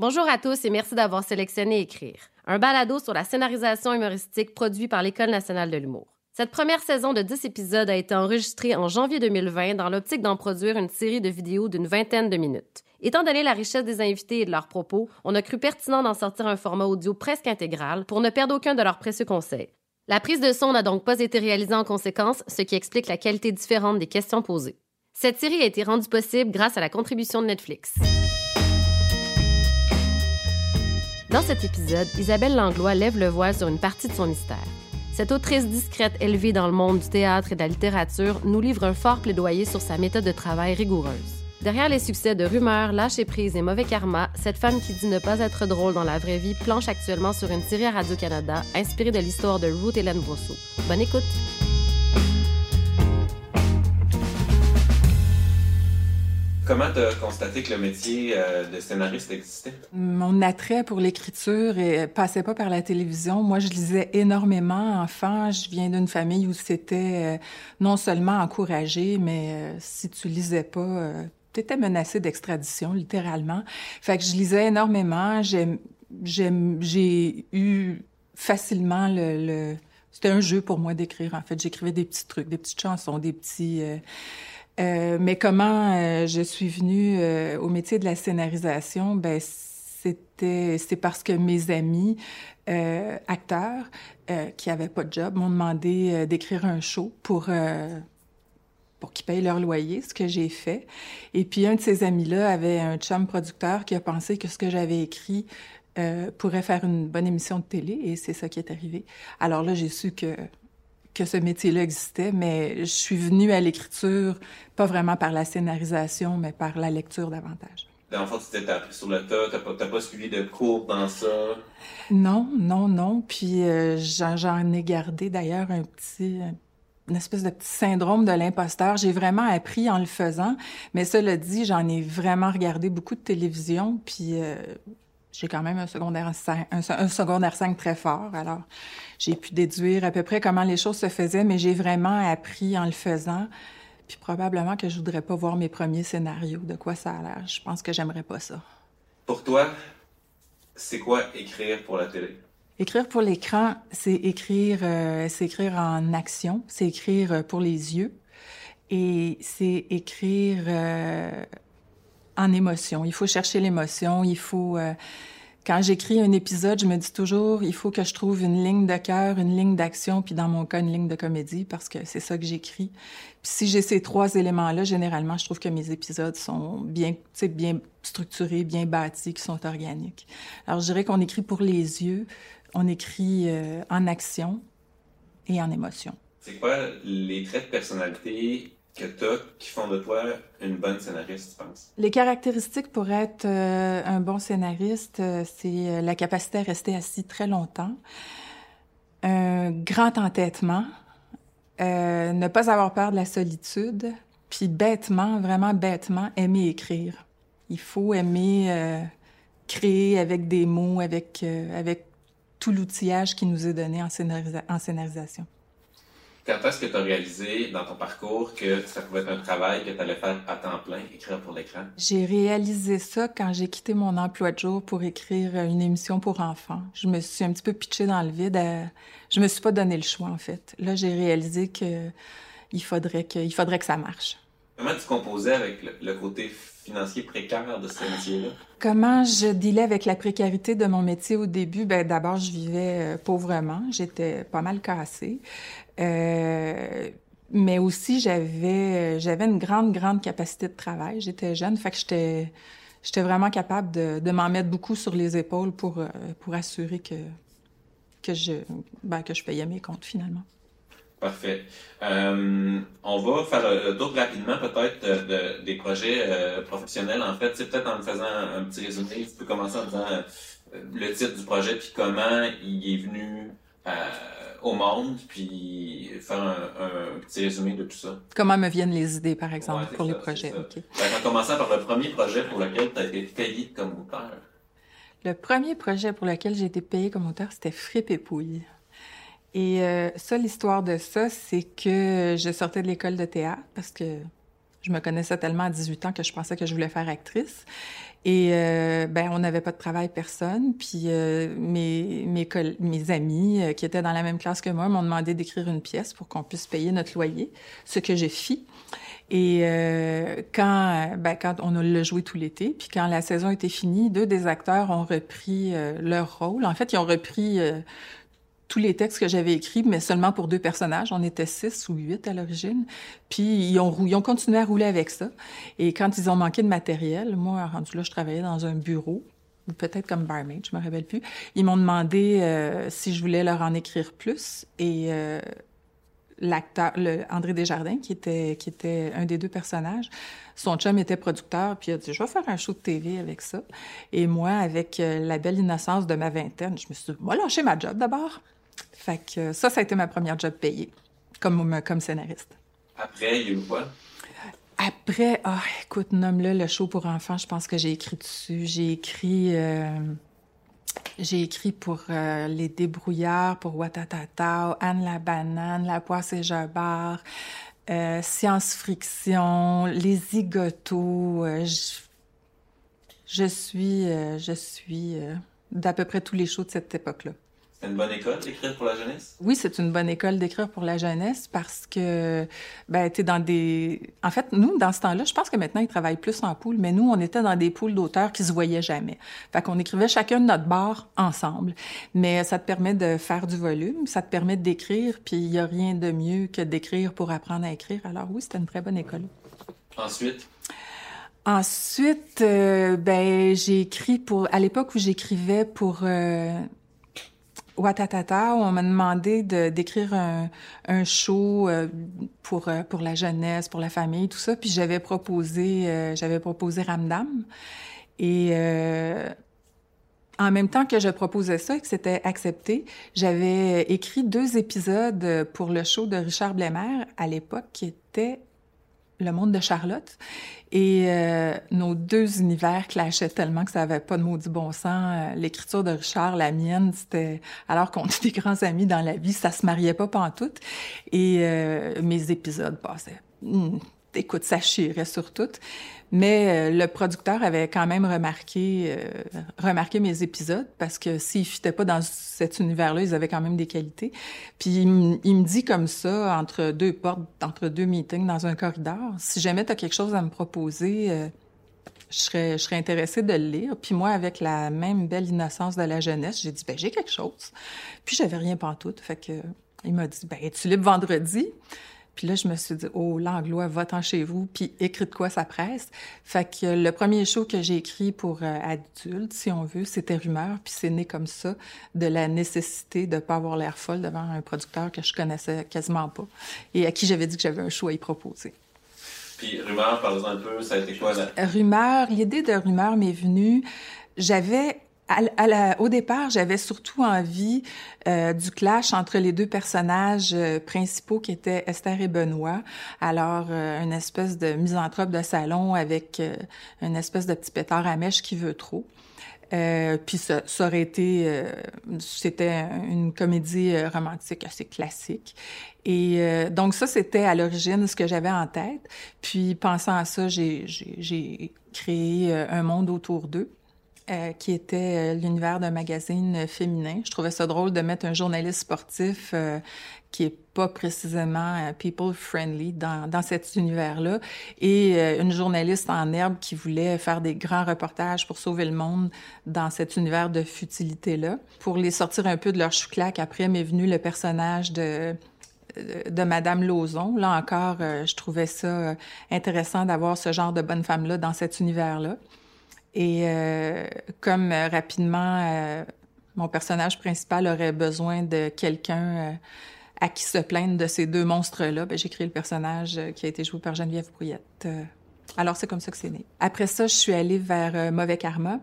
Bonjour à tous et merci d'avoir sélectionné Écrire, un balado sur la scénarisation humoristique produit par l'École nationale de l'humour. Cette première saison de 10 épisodes a été enregistrée en janvier 2020 dans l'optique d'en produire une série de vidéos d'une vingtaine de minutes. Étant donné la richesse des invités et de leurs propos, on a cru pertinent d'en sortir un format audio presque intégral pour ne perdre aucun de leurs précieux conseils. La prise de son n'a donc pas été réalisée en conséquence, ce qui explique la qualité différente des questions posées. Cette série a été rendue possible grâce à la contribution de Netflix. Dans cet épisode, Isabelle Langlois lève le voile sur une partie de son mystère. Cette autrice discrète élevée dans le monde du théâtre et de la littérature nous livre un fort plaidoyer sur sa méthode de travail rigoureuse. Derrière les succès de Rumeurs, Lâcher prise et Mauvais karma, cette femme qui dit ne pas être drôle dans la vraie vie planche actuellement sur une série à Radio-Canada inspirée de l'histoire de Ruth Hélène Brosseau. Bonne écoute! Comment tu as constaté que le métier euh, de scénariste existait? Mon attrait pour l'écriture ne passait pas par la télévision. Moi, je lisais énormément enfant. Je viens d'une famille où c'était euh, non seulement encouragé, mais euh, si tu lisais pas, tu étais menacé d'extradition, littéralement. Fait que je lisais énormément. J'ai eu facilement le... le... C'était un jeu pour moi d'écrire, en fait. J'écrivais des petits trucs, des petites chansons, des petits... Euh, mais comment euh, je suis venue euh, au métier de la scénarisation? Ben, c'était c'est parce que mes amis acteurs qui avaient pas de job m'ont demandé d'écrire un show pour pour qu'ils payent leur loyer, ce que j'ai fait. Et puis un de ces amis-là avait un chum producteur qui a pensé que ce que j'avais écrit pourrait faire une bonne émission de télé et c'est ça qui est arrivé. Alors là, j'ai su que que ce métier-là existait, mais je suis venue à l'écriture, pas vraiment par la scénarisation, mais par la lecture davantage. Dans le fond, tu t'es appris sur le tas, t'as pas, pas suivi de cours dans ça? Non, non, non. Puis euh, j'en ai gardé d'ailleurs un petit, une espèce de petit syndrome de l'imposteur. J'ai vraiment appris en le faisant, mais cela dit, j'en ai vraiment regardé beaucoup de télévision, puis euh, j'ai quand même un secondaire 5, un, secondaire 5 très fort. Alors, j'ai pu déduire à peu près comment les choses se faisaient, mais j'ai vraiment appris en le faisant. Puis probablement que je voudrais pas voir mes premiers scénarios, de quoi ça a l'air. Je pense que j'aimerais pas ça. Pour toi, c'est quoi écrire pour la télé? Écrire pour l'écran, c'est écrire, euh, c'est écrire en action, c'est écrire euh, pour les yeux et c'est écrire euh, en émotion. Il faut chercher l'émotion, il faut... Euh, quand j'écris un épisode, je me dis toujours, il faut que je trouve une ligne de cœur, une ligne d'action, puis dans mon cas, une ligne de comédie, parce que c'est ça que j'écris. Puis si j'ai ces trois éléments-là, généralement, je trouve que mes épisodes sont bien, bien structurés, bien bâtis, qui sont organiques. Alors, je dirais qu'on écrit pour les yeux, on écrit euh, en action et en émotion. C'est quoi les traits de personnalité que tu qui font de toi une bonne scénariste, tu penses? Les caractéristiques pour être euh, un bon scénariste, euh, c'est euh, la capacité à rester assis très longtemps, un grand entêtement, ne pas avoir peur de la solitude, puis bêtement, vraiment bêtement, aimer écrire. Il faut aimer créer avec des mots, avec, avec tout l'outillage qui nous est donné en, en scénarisation. Quand est-ce que tu as réalisé dans ton parcours que ça pouvait être un travail que tu allais faire à temps plein, écrire pour l'écran? J'ai réalisé ça quand j'ai quitté mon emploi de jour pour écrire une émission pour enfants. Je me suis un petit peu pitchée dans le vide. Je me suis pas donné le choix, en fait. Là, j'ai réalisé que il faudrait que, il faudrait que ça marche. Comment tu composais avec le, côté financier précaire de ce métier-là? Comment je dealais avec la précarité de mon métier au début? Ben, d'abord, je vivais euh, pauvrement. J'étais pas mal cassée. Euh, mais aussi, j'avais, j'avais une grande, grande capacité de travail. J'étais jeune, fait que j'étais, j'étais vraiment capable de, de m'en mettre beaucoup sur les épaules pour, euh, pour assurer que, que, je, ben, que je payais mes comptes finalement. Parfait. Euh, on va faire le tour rapidement peut-être de, des projets euh, professionnels. En fait, c'est peut-être en me faisant un, petit résumé. Tu peux commencer en disant le titre du projet puis comment il est venu au monde, puis faire un, petit résumé de tout ça. Comment me viennent les idées, par exemple, pour les projets. En commençant par le premier projet pour lequel tu as été payé comme auteur. Le premier projet pour lequel j'ai été payé comme auteur, c'était Frippe et Pouille. Et euh, ça, l'histoire de ça, c'est que je sortais de l'école de théâtre parce que Je me connaissais tellement à 18 ans que je pensais que je voulais faire actrice. Et euh, ben on n'avait pas de travail personne. Puis euh, mes mes, amis euh, qui étaient dans la même classe que moi m'ont demandé d'écrire une pièce pour qu'on puisse payer notre loyer, ce que j'ai fait. Et euh, quand ben, quand on a le joué tout l'été, puis quand la saison était finie, deux des acteurs ont repris leur rôle. En fait, ils ont repris tous les textes que j'avais écrits, mais seulement pour deux personnages. On était six ou huit à l'origine. Puis ils ont, ils ont continué à rouler avec ça. Et quand ils ont manqué de matériel, moi, rendu là, je travaillais dans un bureau ou peut-être comme barmaid, je me rappelle plus. Ils m'ont demandé euh, si je voulais leur en écrire plus. Et euh, l'acteur, André Desjardins, qui était, qui était un des deux personnages, son chum était producteur, puis il a dit, je vais faire un show de TV avec ça. Et moi, avec euh, la belle innocence de ma vingtaine, je me suis dit, moi, lâcher ma job d'abord. Fait que ça, ça a été ma première job payée comme, comme scénariste. Après, il y a eu quoi? Après, ah, écoute, nomme-le le show pour enfants, je pense que j'ai écrit dessus. J'ai écrit, euh, j'ai écrit pour euh, Les Débrouillards, pour Watatata, Anne la Banane, La Poisse et Jabard, euh, Science Friction, Les Zigotos. je, je, suis, je suis d'à peu près tous les shows de cette époque-là. C'est une bonne école d'écrire pour la jeunesse? Oui, c'est une bonne école d'écrire pour la jeunesse parce que, ben, tu dans des. En fait, nous, dans ce temps-là, je pense que maintenant, ils travaillent plus en poule, mais nous, on était dans des poules d'auteurs qui se voyaient jamais. Fait qu'on écrivait chacun de notre bord ensemble. Mais ça te permet de faire du volume, ça te permet d'écrire, puis il n'y a rien de mieux que d'écrire pour apprendre à écrire. Alors oui, c'était une très bonne école. Ensuite? Ensuite, euh, ben, j'ai écrit pour. À l'époque où j'écrivais pour. Euh, Watatata, on m'a demandé d'écrire un, un, show euh, pour euh, pour la jeunesse, pour la famille, tout ça. Puis j'avais proposé euh, j'avais proposé Ramdam et en même temps que je proposais ça et que c'était accepté, j'avais écrit deux épisodes pour le show de Richard Blémer à l'époque qui était le monde de Charlotte. Et euh, nos deux univers clashaient tellement que ça avait pas de maudit bon sens. Euh, l'écriture de Richard, la mienne, c'était alors qu'on était grands amis dans la vie, ça se mariait pas pantoute. Et euh, mes épisodes passaient. Hmm, écoute, ça chirait sur tout. Mais euh, le producteur avait quand même remarqué, euh, remarqué mes épisodes parce que s'ils fitaient pas dans cet univers-là, ils avaient quand même des qualités. Puis il, me dit comme ça, entre deux portes, entre deux meetings dans un corridor, si jamais tu as quelque chose à me proposer, euh, je serais, je serais intéressée de le lire. Puis moi, avec la même belle innocence de la jeunesse, j'ai dit, ben j'ai quelque chose. Puis j'avais rien pantoute. Fait que il m'a dit, ben es-tu libre vendredi? Puis là, je me suis dit, oh, l'anglois, va-t'en chez vous, puis écris de quoi ça presse. Fait que le premier show que j'ai écrit pour euh, adultes, si on veut, c'était Rumeur, puis c'est né comme ça de la nécessité de pas avoir l'air folle devant un producteur que je connaissais quasiment pas et à qui j'avais dit que j'avais un show à y proposer. Puis Rumeur, par exemple, un peu, ça a été quoi là? Rumeur, l'idée de Rumeur m'est venue. J'avais au départ, j'avais surtout envie euh, du clash entre les deux personnages euh, principaux qui étaient Esther et Benoît. Alors, euh, une espèce de misanthrope de salon avec une espèce de petit pétard à mèche qui veut trop. puis ça, ça, aurait été, c'était une comédie romantique assez classique. Et donc ça, c'était à l'origine ce que j'avais en tête. Puis pensant à ça, j'ai créé un monde autour d'eux. Euh, qui était euh, l'univers d'un magazine féminin. Je trouvais ça drôle de mettre un journaliste sportif euh, qui est pas précisément people friendly dans, cet univers-là et une journaliste en herbe qui voulait faire des grands reportages pour sauver le monde dans cet univers de futilité-là. Pour les sortir un peu de leur chouclac, après m'est venu le personnage de de Madame Lauzon. Là encore, je trouvais ça intéressant d'avoir ce genre de bonne femme-là dans cet univers-là. Et euh, comme euh, rapidement, euh, mon personnage principal aurait besoin de quelqu'un à qui se plaindre de ces deux monstres-là, ben, j'ai créé le personnage qui a été joué par Geneviève Brouillette. alors, c'est comme ça que c'est né. Après ça, je suis allée vers Mauvais Karma.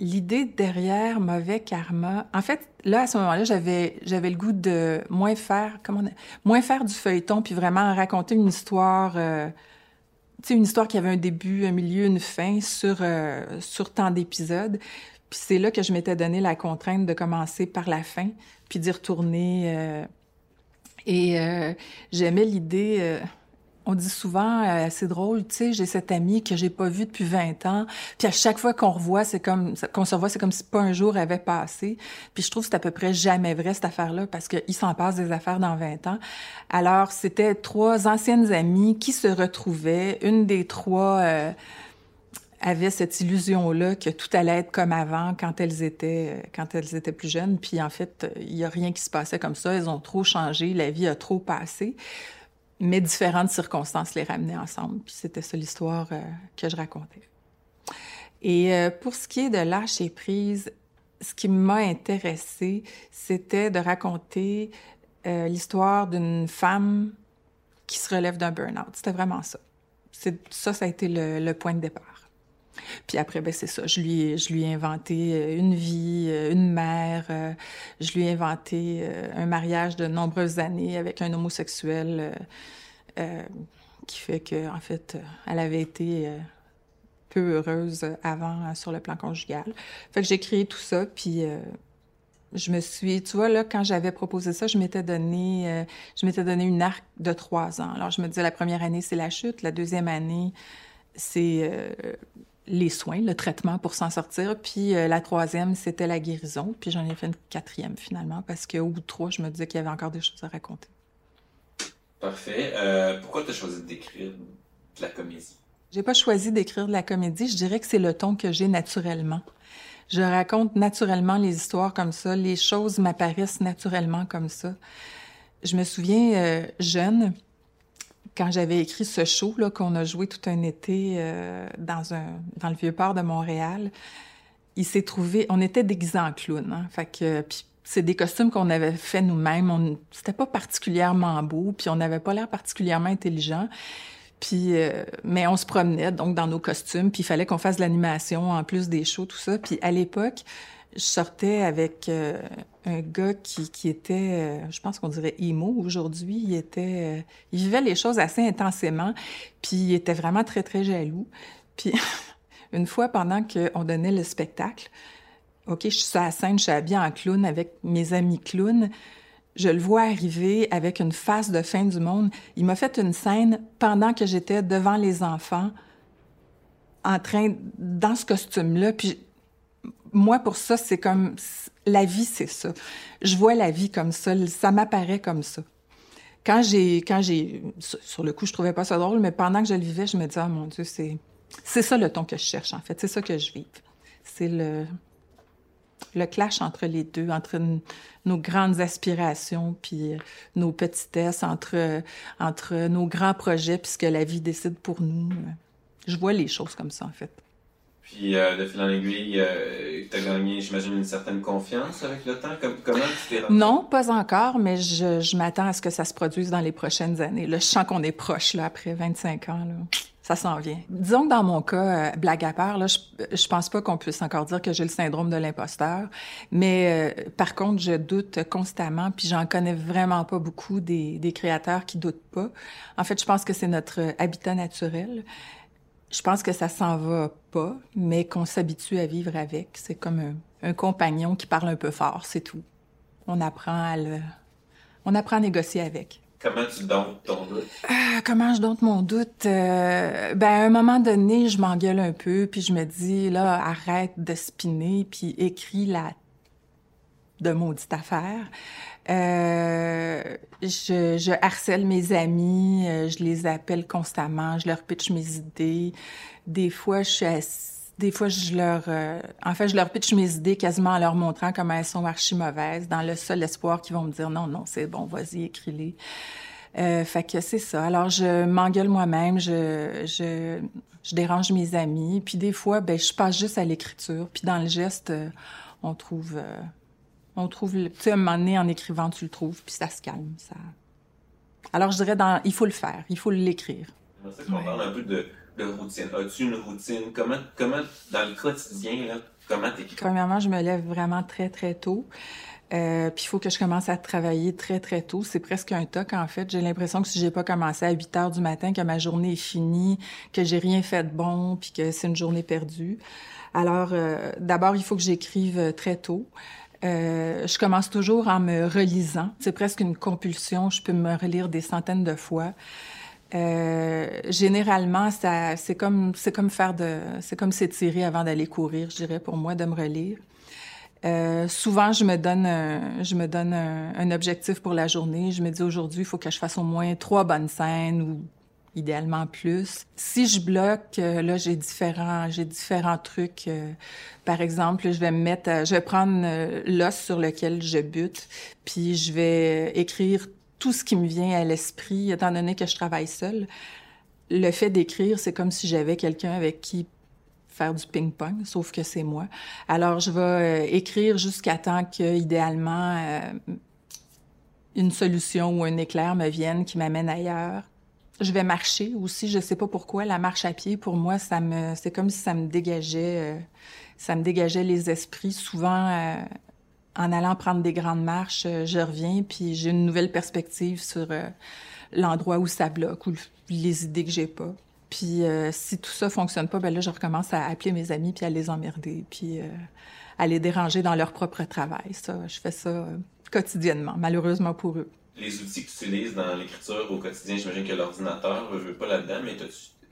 L'idée derrière Mauvais Karma, en fait, là, à ce moment-là, j'avais, j'avais le goût de moins faire, comment moins faire du feuilleton, puis vraiment raconter une histoire une histoire qui avait un début, un milieu, une fin sur, euh, sur tant d'épisodes. Puis c'est là que je m'étais donné la contrainte de commencer par la fin, puis d'y retourner. Euh, et euh, j'aimais l'idée on dit souvent, euh, c'est drôle, tu sais, j'ai cet ami que j'ai pas vu depuis 20 ans, puis à chaque fois qu'on revoit, c'est comme qu'on se revoit, c'est comme si pas un jour avait passé. Puis je trouve que c'est à peu près jamais vrai cette affaire-là parce qu'il s'en passe des affaires dans 20 ans. Alors c'était trois anciennes amies qui se retrouvaient, une des trois euh, avait cette illusion-là que tout allait être comme avant quand elles étaient quand elles étaient plus jeunes. Puis en fait, il y a rien qui se passait comme ça. Elles ont trop changé, la vie a trop passé mais différentes circonstances les ramenaient ensemble. Puis c'était ça l'histoire euh, que je racontais. Et euh, pour ce qui est de lâcher prise, ce qui m'a intéressée, c'était de raconter euh, l'histoire d'une femme qui se relève d'un burn-out. C'était vraiment ça. Ça, ça a été le, le point de départ. Puis après, ben c'est ça. Je lui, je lui ai inventé euh, une vie, euh, une mère. Euh, je lui ai inventé un mariage de nombreuses années avec un homosexuel qui fait que, en fait, elle avait été peu heureuse avant sur le plan conjugal. Fait que j'ai créé tout ça, puis je me suis, tu vois, là, quand j'avais proposé ça, je m'étais donné, je m'étais donné une arc de trois ans. Alors, je me disais, la première année, c'est la chute. La deuxième année, c'est les soins, le traitement pour s'en sortir. Puis euh, la troisième, c'était la guérison. Puis j'en ai fait une quatrième finalement parce qu'au bout de trois, je me disais qu'il y avait encore des choses à raconter. Parfait. Euh, pourquoi tu as choisi d'écrire de la comédie? J'ai pas choisi d'écrire de la comédie. Je dirais que c'est le ton que j'ai naturellement. Je raconte naturellement les histoires comme ça. Les choses m'apparaissent naturellement comme ça. Je me souviens, euh, jeune, quand j'avais écrit ce show qu'on a joué tout un été euh, dans un le vieux port de Montréal, il s'est trouvé, on était déguisés en clown, hein, fait que c'est des costumes qu'on avait fait nous-mêmes. On c'était pas particulièrement beau, puis on n'avait pas l'air particulièrement intelligent. Puis, euh, mais on se promenait donc dans nos costumes, puis il fallait qu'on fasse de l'animation en plus des shows, tout ça. Puis à l'époque, je sortais avec euh, un gars qui, qui était, euh, je pense qu'on dirait emo aujourd'hui. Il était, euh, il vivait les choses assez intensément, puis il était vraiment très très jaloux. Puis une fois pendant qu'on donnait le spectacle, ok, je suis sur la scène, je suis habillée en clown avec mes amis clowns. Je le vois arriver avec une face de fin du monde. Il m'a fait une scène pendant que j'étais devant les enfants, en train dans ce costume-là. Puis moi, pour ça, c'est comme la vie, c'est ça. Je vois la vie comme ça, ça m'apparaît comme ça. Quand j'ai, quand j'ai, sur le coup, je trouvais pas ça drôle, mais pendant que je le vivais, je me disais, oh mon Dieu, c'est, c'est ça le ton que je cherche en fait, c'est ça que je vis. C'est le, le clash entre les deux, entre nos grandes aspirations puis euh, nos petitesses, entre, entre nos grands projets puisque la vie décide pour nous. Je vois les choses comme ça en fait. Puis euh, de fil en aiguille, euh, tu as gagné, j'imagine, une certaine confiance avec le temps. comment tu t'es Non, pas encore, mais je, je m'attends à ce que ça se produise dans les prochaines années. Là, je sens qu'on est proche, là, après 25 ans. Là. Ça s'en vient. Disons que dans mon cas, euh, blague à part, là, je, je pense pas qu'on puisse encore dire que j'ai le syndrome de l'imposteur. Mais euh, par contre, je doute constamment, puis j'en connais vraiment pas beaucoup des, des créateurs qui doutent pas. En fait, je pense que c'est notre habitat naturel. Je pense que ça s'en va pas, mais qu'on s'habitue à vivre avec. C'est comme un, compagnon qui parle un peu fort, c'est tout. On apprend à le, on apprend à négocier avec. Comment tu domptes ton doute? Euh, comment je dompte mon doute? Euh, ben, à un moment donné, je m'engueule un peu, puis je me dis, là, arrête de spinner, puis écris la de maudite affaire. Euh, je, je, harcèle mes amis, euh, je les appelle constamment, je leur pitch mes idées. Des fois, je suis des fois, je leur, euh, en fait, je leur pitch mes idées quasiment en leur montrant comment elles sont archi mauvaises, dans le seul espoir qu'ils vont me dire non, non, c'est bon, vas-y, écris-les. Euh, fait que c'est ça. Alors, je m'engueule moi-même, je, je, je dérange mes amis, puis des fois, ben, je passe juste à l'écriture, puis dans le geste, on trouve on trouve, tu sais, un moment donné, en écrivant, tu le trouves, puis ça se calme. Ça... Alors, je dirais, dans, il faut le faire, il faut l'écrire. C'est qu'on parle un peu de, de routine. As-tu une routine? Comment, comment, dans le quotidien, là, comment t'écris? Premièrement, je me lève vraiment très, très tôt. Euh, puis il faut que je commence à travailler très très tôt. C'est presque un toc en fait. J'ai l'impression que si j'ai pas commencé à 8 heures du matin, que ma journée est finie, que j'ai rien fait de bon, puis que c'est une journée perdue. Alors euh, d'abord il faut que j'écrive très tôt. Euh, je commence toujours en me relisant. C'est presque une compulsion. Je peux me relire des centaines de fois. Euh, généralement, ça, c'est comme, c'est comme faire de, c'est comme s'étirer avant d'aller courir, je dirais pour moi, de me relire. Euh, souvent, je me donne, un, je me donne un, objectif pour la journée. Je me dis aujourd'hui, il faut que je fasse au moins trois bonnes scènes ou idéalement plus. Si je bloque, euh, là, j'ai différents, j'ai différents trucs. Euh, par exemple, je vais me mettre, je vais prendre l'os sur lequel je bute, puis je vais écrire tout ce qui me vient à l'esprit, étant donné que je travaille seule. Le fait d'écrire, c'est comme si j'avais quelqu'un avec qui faire du ping-pong, sauf que c'est moi. Alors, je vais euh, écrire jusqu'à temps que, idéalement, euh, une solution ou un éclair me vienne qui m'amène ailleurs. Je vais marcher aussi, je sais pas pourquoi. La marche à pied, pour moi, ça me, c'est comme si ça me dégageait, euh, ça me dégageait les esprits. Souvent, en allant prendre des grandes marches, je reviens puis j'ai une nouvelle perspective sur l'endroit où ça bloque ou les idées que j'ai pas. Puis euh, si tout ça fonctionne pas, ben là, je recommence à appeler mes amis puis à les emmerder, puis euh, à les déranger dans leur propre travail. Ça, je fais ça euh, quotidiennement, malheureusement pour eux. Les outils que tu utilises dans l'écriture au quotidien, j'imagine que l'ordinateur ne veut pas là-dedans, mais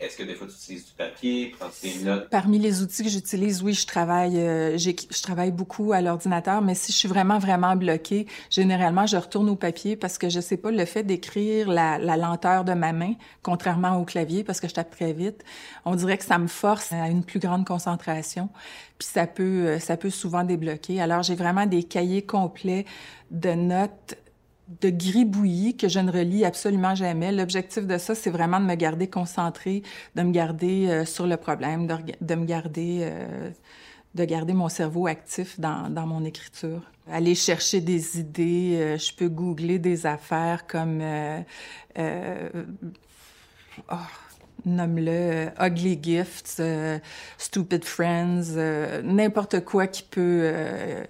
est-ce que des fois tu utilises du papier, prends des notes? Parmi les outils que j'utilise, oui, je travaille, euh, je travaille beaucoup à l'ordinateur, mais si je suis vraiment, vraiment bloquée, généralement, je retourne au papier parce que je sais pas, le fait d'écrire la, la, lenteur de ma main, contrairement au clavier, parce que je tape très vite, on dirait que ça me force à une plus grande concentration, puis ça peut, euh, ça peut souvent débloquer. Alors, j'ai vraiment des cahiers complets de notes de gribouillis que je ne relis absolument jamais. L'objectif de ça, c'est vraiment de me garder concentrée, de me garder euh, sur le problème, de, me garder, euh, de garder mon cerveau actif dans, dans mon écriture. Aller chercher des idées, euh, je peux googler des affaires comme, oh, nomme-le, ugly gifts, stupid friends, n'importe quoi qui peut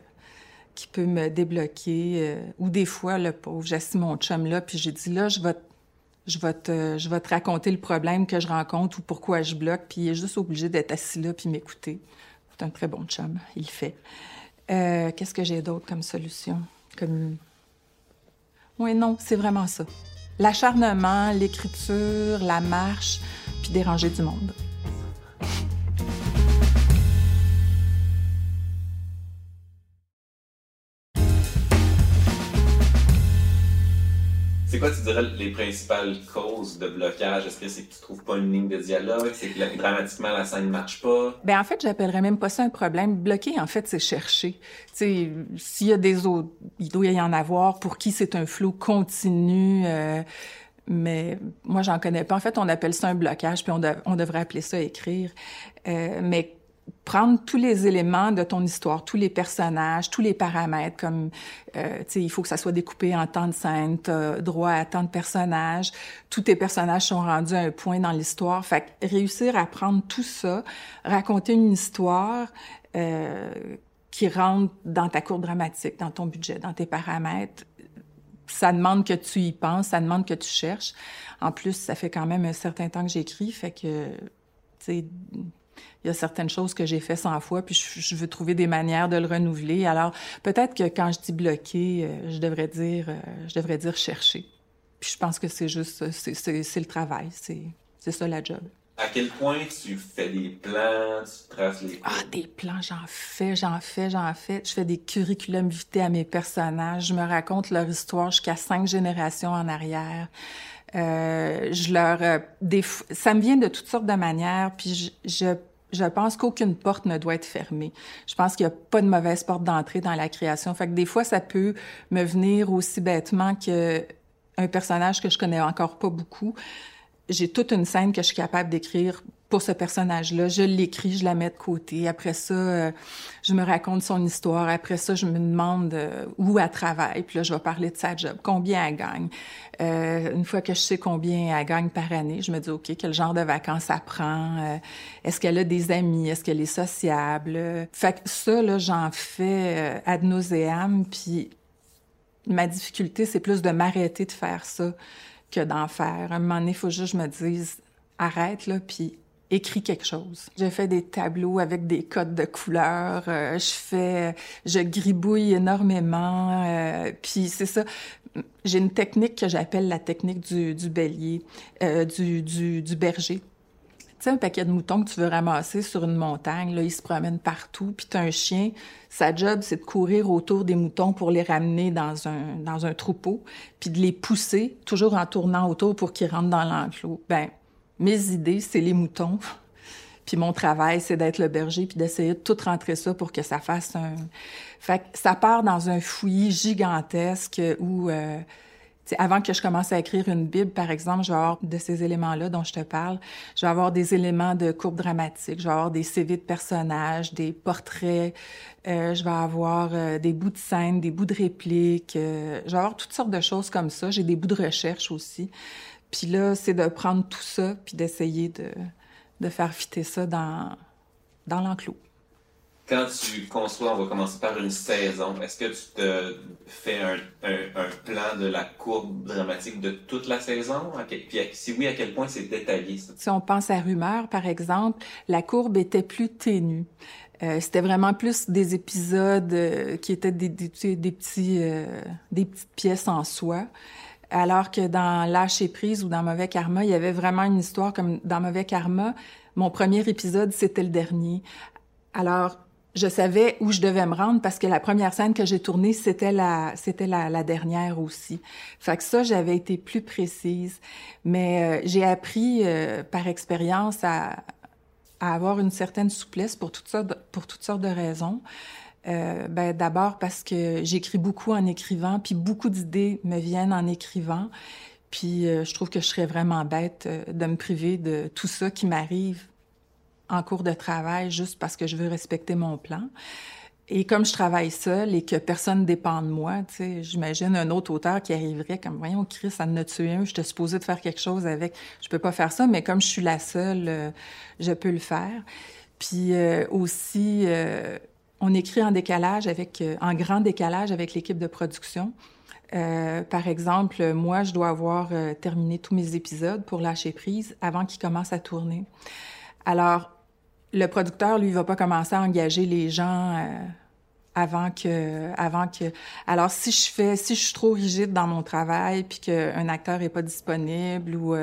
qui peut me débloquer. Euh, ou des fois, le pauvre, j'assis mon chum là, puis j'ai dit là, je vais, je vais te, je vais te raconter le problème que je rencontre ou pourquoi je bloque, puis il est juste obligé d'être assis là puis m'écouter. C'est un très bon chum, il fait. Euh, qu'est-ce que j'ai d'autre comme solution? Comme... Oui, non, c'est vraiment ça. L'acharnement, l'écriture, la marche, puis déranger du monde. C'est quoi, tu dirais, les principales causes de blocage? Est-ce que c'est que tu trouves pas une ligne de dialogue? C'est que dramatiquement, la scène ne marche pas? Ben, en fait, j'appellerais même pas ça un problème. Bloquer, en fait, c'est chercher. Tu sais, s'il y a des autres, il doit y en avoir pour qui c'est un flot continu, euh, mais moi, j'en connais pas. En fait, on appelle ça un blocage, puis on, on devrait appeler ça écrire. Euh, mais prendre tous les éléments de ton histoire, tous les personnages, tous les paramètres, comme, euh, tu sais, il faut que ça soit découpé en temps de scène, droit à tant de personnages, tous tes personnages sont rendus à un point dans l'histoire. Fait que réussir à prendre tout ça, raconter une histoire euh, qui rentre dans ta courbe dramatique, dans ton budget, dans tes paramètres, ça demande que tu y penses, ça demande que tu cherches. En plus, ça fait quand même un certain temps que j'écris, fait que, tu sais, il y a certaines choses que j'ai fait 100 fois, puis je, veux trouver des manières de le renouveler. Alors, peut-être que quand je dis bloquer, euh, je devrais dire, euh, je devrais dire chercher. Puis je pense que c'est juste, c'est le travail, c'est ça la job. À quel point tu fais des plans, tu traces les Ah, des plans, j'en fais, j'en fais, j'en fais. Je fais des curriculums vitae à mes personnages. Je me raconte leur histoire jusqu'à cinq générations en arrière. Euh, je leur... Euh, des, ça me vient de toutes sortes de manières, puis je, je je pense qu'aucune porte ne doit être fermée. Je pense qu'il n'y a pas de mauvaise porte d'entrée dans la création. Fait que des fois, ça peut me venir aussi bêtement que un personnage que je connais encore pas beaucoup. J'ai toute une scène que je suis capable d'écrire pour ce personnage-là. Je l'écris, je la mets de côté. Après ça, euh, je me raconte son histoire. Après ça, je me demande euh, où elle travaille. Puis là, je vais parler de sa job, combien elle gagne? Euh, une fois que je sais combien elle gagne par année, je me dis, OK, quel genre de vacances elle prend? Est-ce qu'elle a des amis? Est-ce qu'elle est sociable? Fait que ça, là, j'en fais ad nauseam. Puis ma difficulté, c'est plus de m'arrêter de faire ça que d'en faire. À un moment donné, il faut juste que je me dise, arrête, là, puis écrit quelque chose. Je fais des tableaux avec des codes de couleurs, euh, je fais, je gribouille énormément, euh, puis c'est ça. J'ai une technique que j'appelle la technique du, du bélier, euh, du, du, berger. Tu sais, un paquet de moutons que tu veux ramasser sur une montagne, là, ils se promènent partout, puis t'as un chien, sa job, c'est de courir autour des moutons pour les ramener dans un, dans un troupeau, puis de les pousser, toujours en tournant autour pour qu'ils rentrent dans l'enclos. Ben, mes idées, c'est les moutons. Puis mon travail, c'est d'être le berger puis d'essayer de tout rentrer ça pour que ça fasse un... Fait que ça part dans un fouillis gigantesque où, euh, avant que je commence à écrire une Bible, par exemple, je vais avoir de ces éléments-là dont je te parle, je vais avoir des éléments de courbe dramatique, je vais avoir des CV de personnages, des portraits, euh, je vais avoir euh, des bouts de scène, des bouts de répliques, euh, je vais avoir toutes sortes de choses comme ça. J'ai des bouts de recherche aussi. Puis là, c'est de prendre tout ça puis d'essayer de, de faire fitter ça dans, dans l'enclos. Quand tu conçois, on va commencer par une saison, est-ce que tu te fais un, un, un, plan de la courbe dramatique de toute la saison? Puis si oui, à quel point c'est détaillé? Ça? Si on pense à Rumeur, par exemple, la courbe était plus ténue. Euh, c'était vraiment plus des épisodes euh, qui étaient des, des, des petits, euh, des petites pièces en soi. Alors que dans Lâcher prise ou dans Mauvais Karma, il y avait vraiment une histoire comme dans Mauvais Karma. Mon premier épisode, c'était le dernier. Alors, je savais où je devais me rendre parce que la première scène que j'ai tournée, c'était la, c'était la, la, dernière aussi. Fait que ça, j'avais été plus précise. Mais euh, j'ai appris euh, par expérience à, à avoir une certaine souplesse pour toutes sortes, pour toutes sortes de raisons. Euh, ben, d'abord parce que j'écris beaucoup en écrivant, puis beaucoup d'idées me viennent en écrivant. Puis euh, je trouve que je serais vraiment bête euh, de me priver de tout ça qui m'arrive en cours de travail juste parce que je veux respecter mon plan. Et comme je travaille seule et que personne dépend de moi, tu sais, j'imagine un autre auteur qui arriverait comme voyons Chris, ça en a tué un, je te supposée de faire quelque chose avec. Je peux pas faire ça, mais comme je suis la seule, je peux le faire. Puis euh, aussi euh, on écrit en décalage avec, euh, en grand décalage avec l'équipe de production. Euh, par exemple, moi, je dois avoir euh, terminé tous mes épisodes pour lâcher prise avant qu'ils commencent à tourner. Alors, le producteur, lui, va pas commencer à engager les gens euh, avant que, avant que. Alors, si je fais, si je suis trop rigide dans mon travail, puis qu'un acteur est pas disponible ou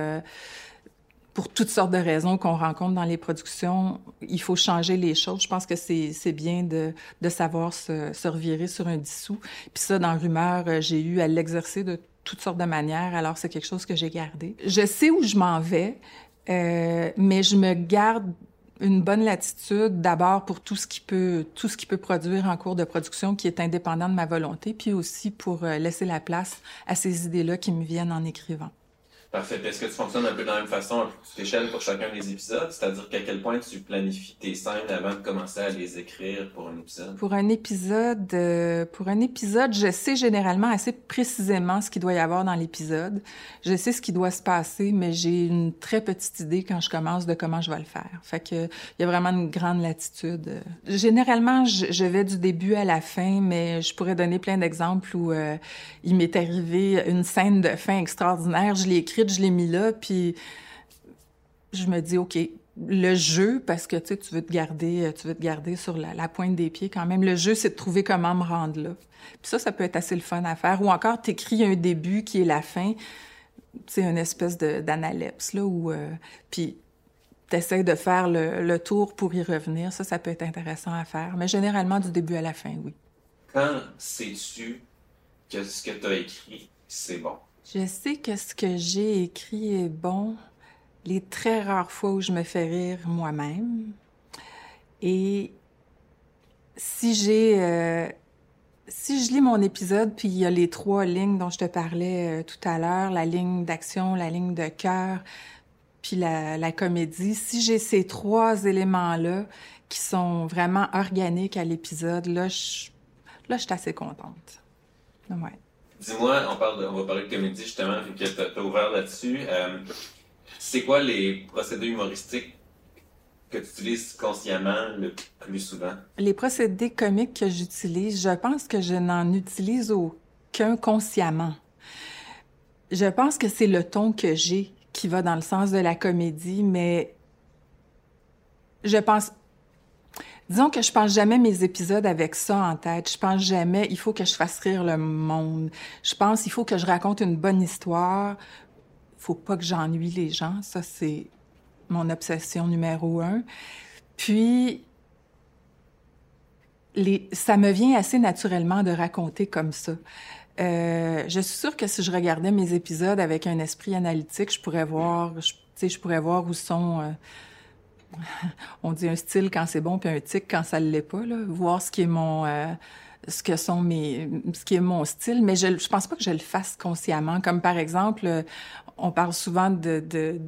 pour toutes sortes de raisons qu'on rencontre dans les productions, il faut changer les choses. Je pense que c'est bien de, de savoir se, se revirer sur un dissous. Puis ça, dans Rumeur, euh, j'ai eu à l'exercer de toutes sortes de manières, alors c'est quelque chose que j'ai gardé. Je sais où je m'en vais, euh, mais je me garde une bonne latitude d'abord pour tout ce qui peut tout ce qui peut produire en cours de production qui est indépendant de ma volonté puis aussi pour euh, laisser la place à ces idées-là qui me viennent en écrivant. Parfait. Est-ce que tu fonctionnes un peu de la même façon, à petite échelle pour chacun des épisodes? C'est-à-dire qu'à quel point tu planifies tes scènes avant de commencer à les écrire pour un épisode? Pour un épisode, euh, pour un épisode, je sais généralement assez précisément ce qu'il doit y avoir dans l'épisode. Je sais ce qui doit se passer, mais j'ai une très petite idée quand je commence de comment je vais le faire. Fait que il y a vraiment une grande latitude. Généralement, je, vais du début à la fin, mais je pourrais donner plein d'exemples où euh, il m'est arrivé une scène de fin extraordinaire. Je l'ai je l'ai mis là, puis je me dis, OK, le jeu, parce que tu veux te garder, tu veux te garder sur la, pointe des pieds quand même. Le jeu, c'est de trouver comment me rendre là. Puis ça, ça peut être assez le fun à faire. Ou encore, t'écris un début qui est la fin. C'est une espèce d'analepse, là, où... Euh, puis de faire le, le, tour pour y revenir. Ça, ça peut être intéressant à faire. Mais généralement, du début à la fin, oui. Quand sais-tu que ce que tu as écrit, c'est bon? Je sais que ce que j'ai écrit est bon les très rares fois où je me fais rire moi-même. Et si j'ai... Euh, si je lis mon épisode, puis il y a les trois lignes dont je te parlais euh, tout à l'heure, la ligne d'action, la ligne de cœur, puis la, comédie, si j'ai ces trois éléments-là qui sont vraiment organiques à l'épisode, là, je, là, je suis assez contente. Ouais. Dis-moi, on, va parler de comédie justement, vu que tu as, ouvert là-dessus. Euh, c'est quoi les procédés humoristiques que tu utilises consciemment le plus souvent? Les procédés comiques que j'utilise, je pense que je n'en utilise aucun consciemment. Je pense que c'est le ton que j'ai qui va dans le sens de la comédie, mais Je pense. Disons que je pense jamais mes épisodes avec ça en tête. Je pense jamais, il faut que je fasse rire le monde. Je pense, il faut que je raconte une bonne histoire. Faut pas que j'ennuie les gens. Ça, c'est mon obsession numéro un. Puis, les, ça me vient assez naturellement de raconter comme ça. Euh, je suis sûre que si je regardais mes épisodes avec un esprit analytique, je pourrais voir, je, je pourrais voir où sont. Euh, on dit un style quand c'est bon, puis un tic quand ça ne l'est pas. Voir ce qui est mon, euh, ce que sont mes, ce qui est mon style. Mais je, je pense pas que je le fasse consciemment. Comme par exemple, on parle souvent de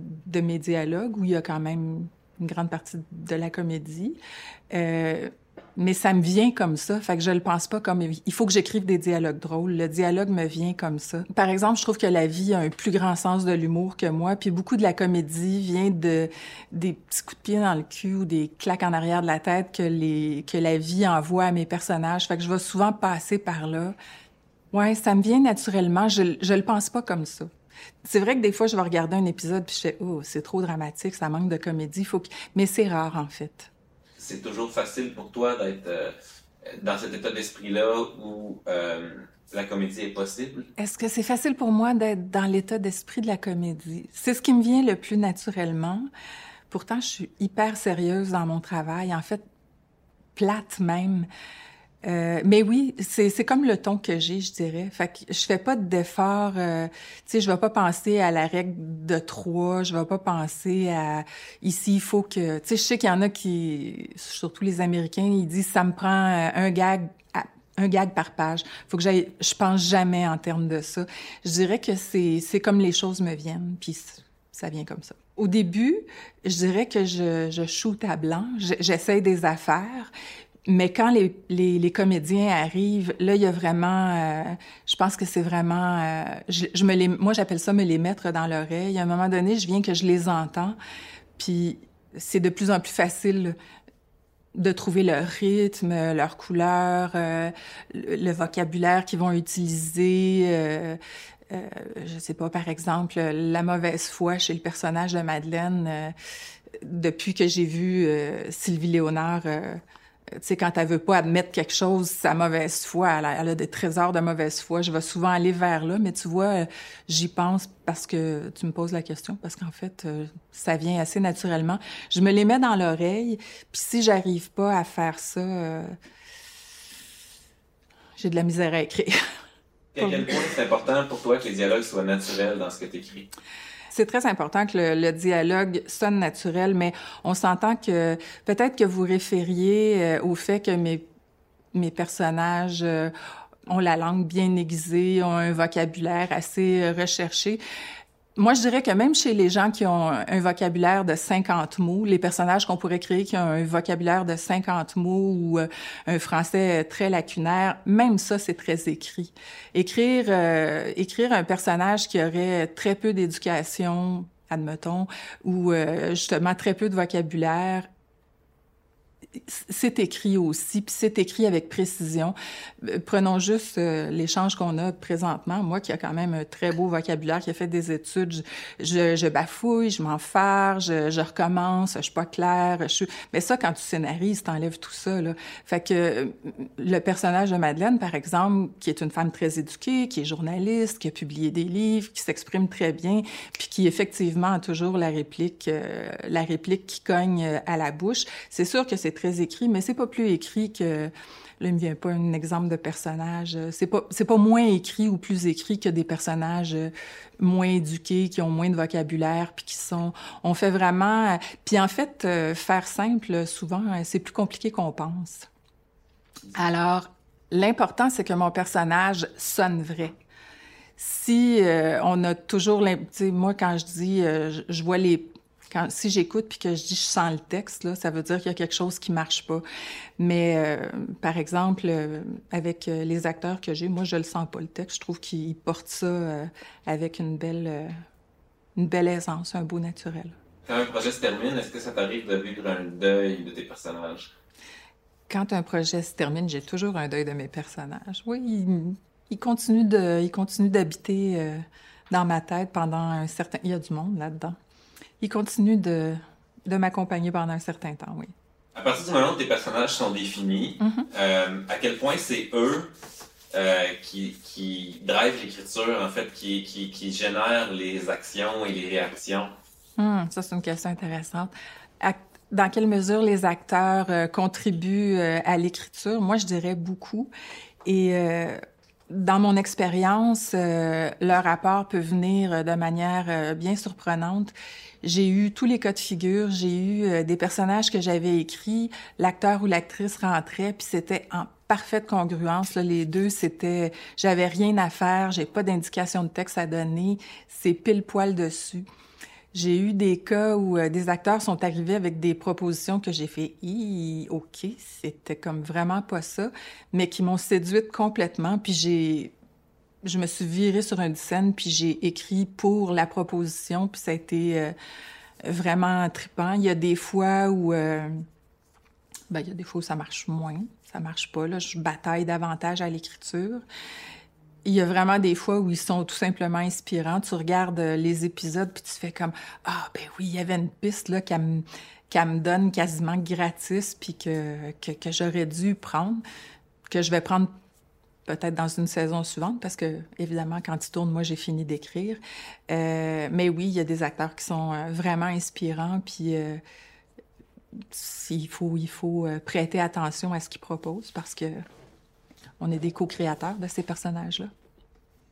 mes dialogues où il y a quand même une grande partie de la comédie. Euh, mais ça me vient comme ça. Fait que je le pense pas comme il faut que j'écrive des dialogues drôles. Le dialogue me vient comme ça. Par exemple, je trouve que la vie a un plus grand sens de l'humour que moi. Puis beaucoup de la comédie vient de des petits coups de pied dans le cul ou des claques en arrière de la tête que les que la vie envoie à mes personnages. Fait que je vais souvent passer par là. Ouais, ça me vient naturellement. Je je le pense pas comme ça. C'est vrai que des fois, je vais regarder un épisode puis je fais oh c'est trop dramatique, ça manque de comédie. Faut que... mais c'est rare en fait c'est toujours facile pour toi d'être euh, dans cet état d'esprit-là où euh, la comédie est possible? Est-ce que c'est facile pour moi d'être dans l'état d'esprit de la comédie? C'est ce qui me vient le plus naturellement. Pourtant, je suis hyper sérieuse dans mon travail, en fait, plate même. Euh, mais oui, c'est comme le ton que j'ai, je dirais. Fait que je fais pas d'effort. Euh, tu sais, je vais pas penser à la règle de trois. Je vais pas penser à ici il faut que. Tu sais, je sais qu'il y en a qui, surtout les Américains, ils disent ça me prend euh, un gag un gag par page. Faut que j'aille. Je pense jamais en termes de ça. Je dirais que c'est c'est comme les choses me viennent, puis ça vient comme ça. Au début, je dirais que je, je shoot à blanc. J'essaie des affaires mais quand les, les, les, comédiens arrivent, là, il y a vraiment, euh, je pense que c'est vraiment, euh, je, je, me les, moi j'appelle ça me les mettre dans l'oreille. À un moment donné, je viens que je les entends, puis c'est de plus en plus facile de trouver leur rythme, leur couleur, euh, le, vocabulaire qu'ils vont utiliser. Euh, je sais pas, par exemple, la mauvaise foi chez le personnage de Madeleine. depuis que j'ai vu Sylvie Léonard tu sais, quand elle veut pas admettre quelque chose, sa mauvaise foi, elle a, des trésors de mauvaise foi. Je vais souvent aller vers là, mais tu vois, euh, j'y pense parce que tu me poses la question, parce qu'en fait, euh, ça vient assez naturellement. Je me les mets dans l'oreille, puis si j'arrive pas à faire ça, euh, j'ai de la misère à écrire. à quel point c'est important pour toi que les dialogues soient naturels dans ce que tu écris? C'est très important que le, dialogue sonne naturel, mais on s'entend que peut-être que vous référiez euh, au fait que mes, mes personnages euh, ont la langue bien aiguisée, ont un vocabulaire assez euh, recherché. Moi, je dirais que même chez les gens qui ont un vocabulaire de 50 mots, les personnages qu'on pourrait créer qui ont un vocabulaire de 50 mots ou euh, un français très lacunaire, même ça, c'est très écrit. Écrire, euh, écrire un personnage qui aurait très peu d'éducation, admettons, ou euh, justement très peu de vocabulaire, c'est écrit aussi, puis c'est écrit avec précision. Euh, prenons juste euh, l'échange qu'on a présentement. Moi, qui a quand même un très beau vocabulaire, qui a fait des études, je, je, bafouille, je m'enfarge, je, je, recommence, je suis pas claire. Je. Mais ça, quand tu scénarises, t'enlèves tout ça. Là. Fait que euh, le personnage de Madeleine, par exemple, qui est une femme très éduquée, qui est journaliste, qui a publié des livres, qui s'exprime très bien, puis qui effectivement a toujours la réplique, la réplique qui cogne à la bouche. C'est sûr que c'est écrit, mais c'est pas plus écrit que Là, il me vient pas un exemple de personnage. C'est pas, c'est pas moins écrit ou plus écrit que des personnages moins éduqués, qui ont moins de vocabulaire, puis qui sont. On fait vraiment. Puis en fait, euh, faire simple, souvent, c'est plus compliqué qu'on pense. Alors, l'important, c'est que mon personnage sonne vrai. Si euh, on a toujours, moi quand je dis, euh, je vois les si j'écoute puis que je dis je sens le texte, là, ça veut dire qu'il y a quelque chose qui marche pas. Mais euh, par exemple, euh, avec euh, les acteurs que j'ai, moi je le sens pas le texte. Je trouve qu'ils portent ça avec une belle, une belle aisance, un beau naturel. Quand un projet se termine, est-ce que ça t'arrive de vivre un deuil de tes personnages? Quand un projet se termine, j'ai toujours un deuil de mes personnages. Oui, ils, ils continuent de, ils continuent d'habiter dans ma tête pendant un certain. Il y a du monde là-dedans il continue de, de m'accompagner pendant un certain temps, oui. À partir du moment où tes personnages sont définis, Mhm. euh, à quel point c'est eux euh, qui, qui drive l'écriture, en fait, qui, qui, qui génèrent les actions et les réactions? Hum, ça, c'est une question intéressante. Dans quelle mesure les acteurs euh, contribuent à l'écriture? Moi, je dirais beaucoup. Et dans mon expérience, euh, leur apport peut venir de manière euh, bien surprenante. J'ai eu tous les cas de figure. J'ai eu euh, des personnages que j'avais écrits. L'acteur ou l'actrice rentrait, puis c'était en parfaite congruence. Là, les deux, c'était, j'avais rien à faire, j'ai pas d'indication de texte à donner, c'est pile poil dessus. J'ai eu des cas où euh, des acteurs sont arrivés avec des propositions que j'ai fait, Hi, ok, c'était comme vraiment pas ça, mais qui m'ont séduite complètement. Puis j'ai, je me suis virée sur une scène, puis j'ai écrit pour la proposition, puis ça a été euh, vraiment trippant. Il y a des fois où, euh, ben, il y a des fois où ça marche moins, ça marche pas. Là, je bataille davantage à l'écriture. Il y a vraiment des fois où ils sont tout simplement inspirants. Tu regardes euh, les épisodes puis tu fais comme ah ben oui, il y avait une piste là qu'elle me, qu'elle me donne quasiment gratis puis que, que, que j'aurais dû prendre, que je vais prendre peut-être dans une saison suivante parce que évidemment quand ils tournent, moi j'ai fini d'écrire. Euh, mais oui, il y a des acteurs qui sont euh, vraiment inspirants puis euh, il faut il faut prêter attention à ce qu'ils proposent parce que on est des co-créateurs de ces personnages-là.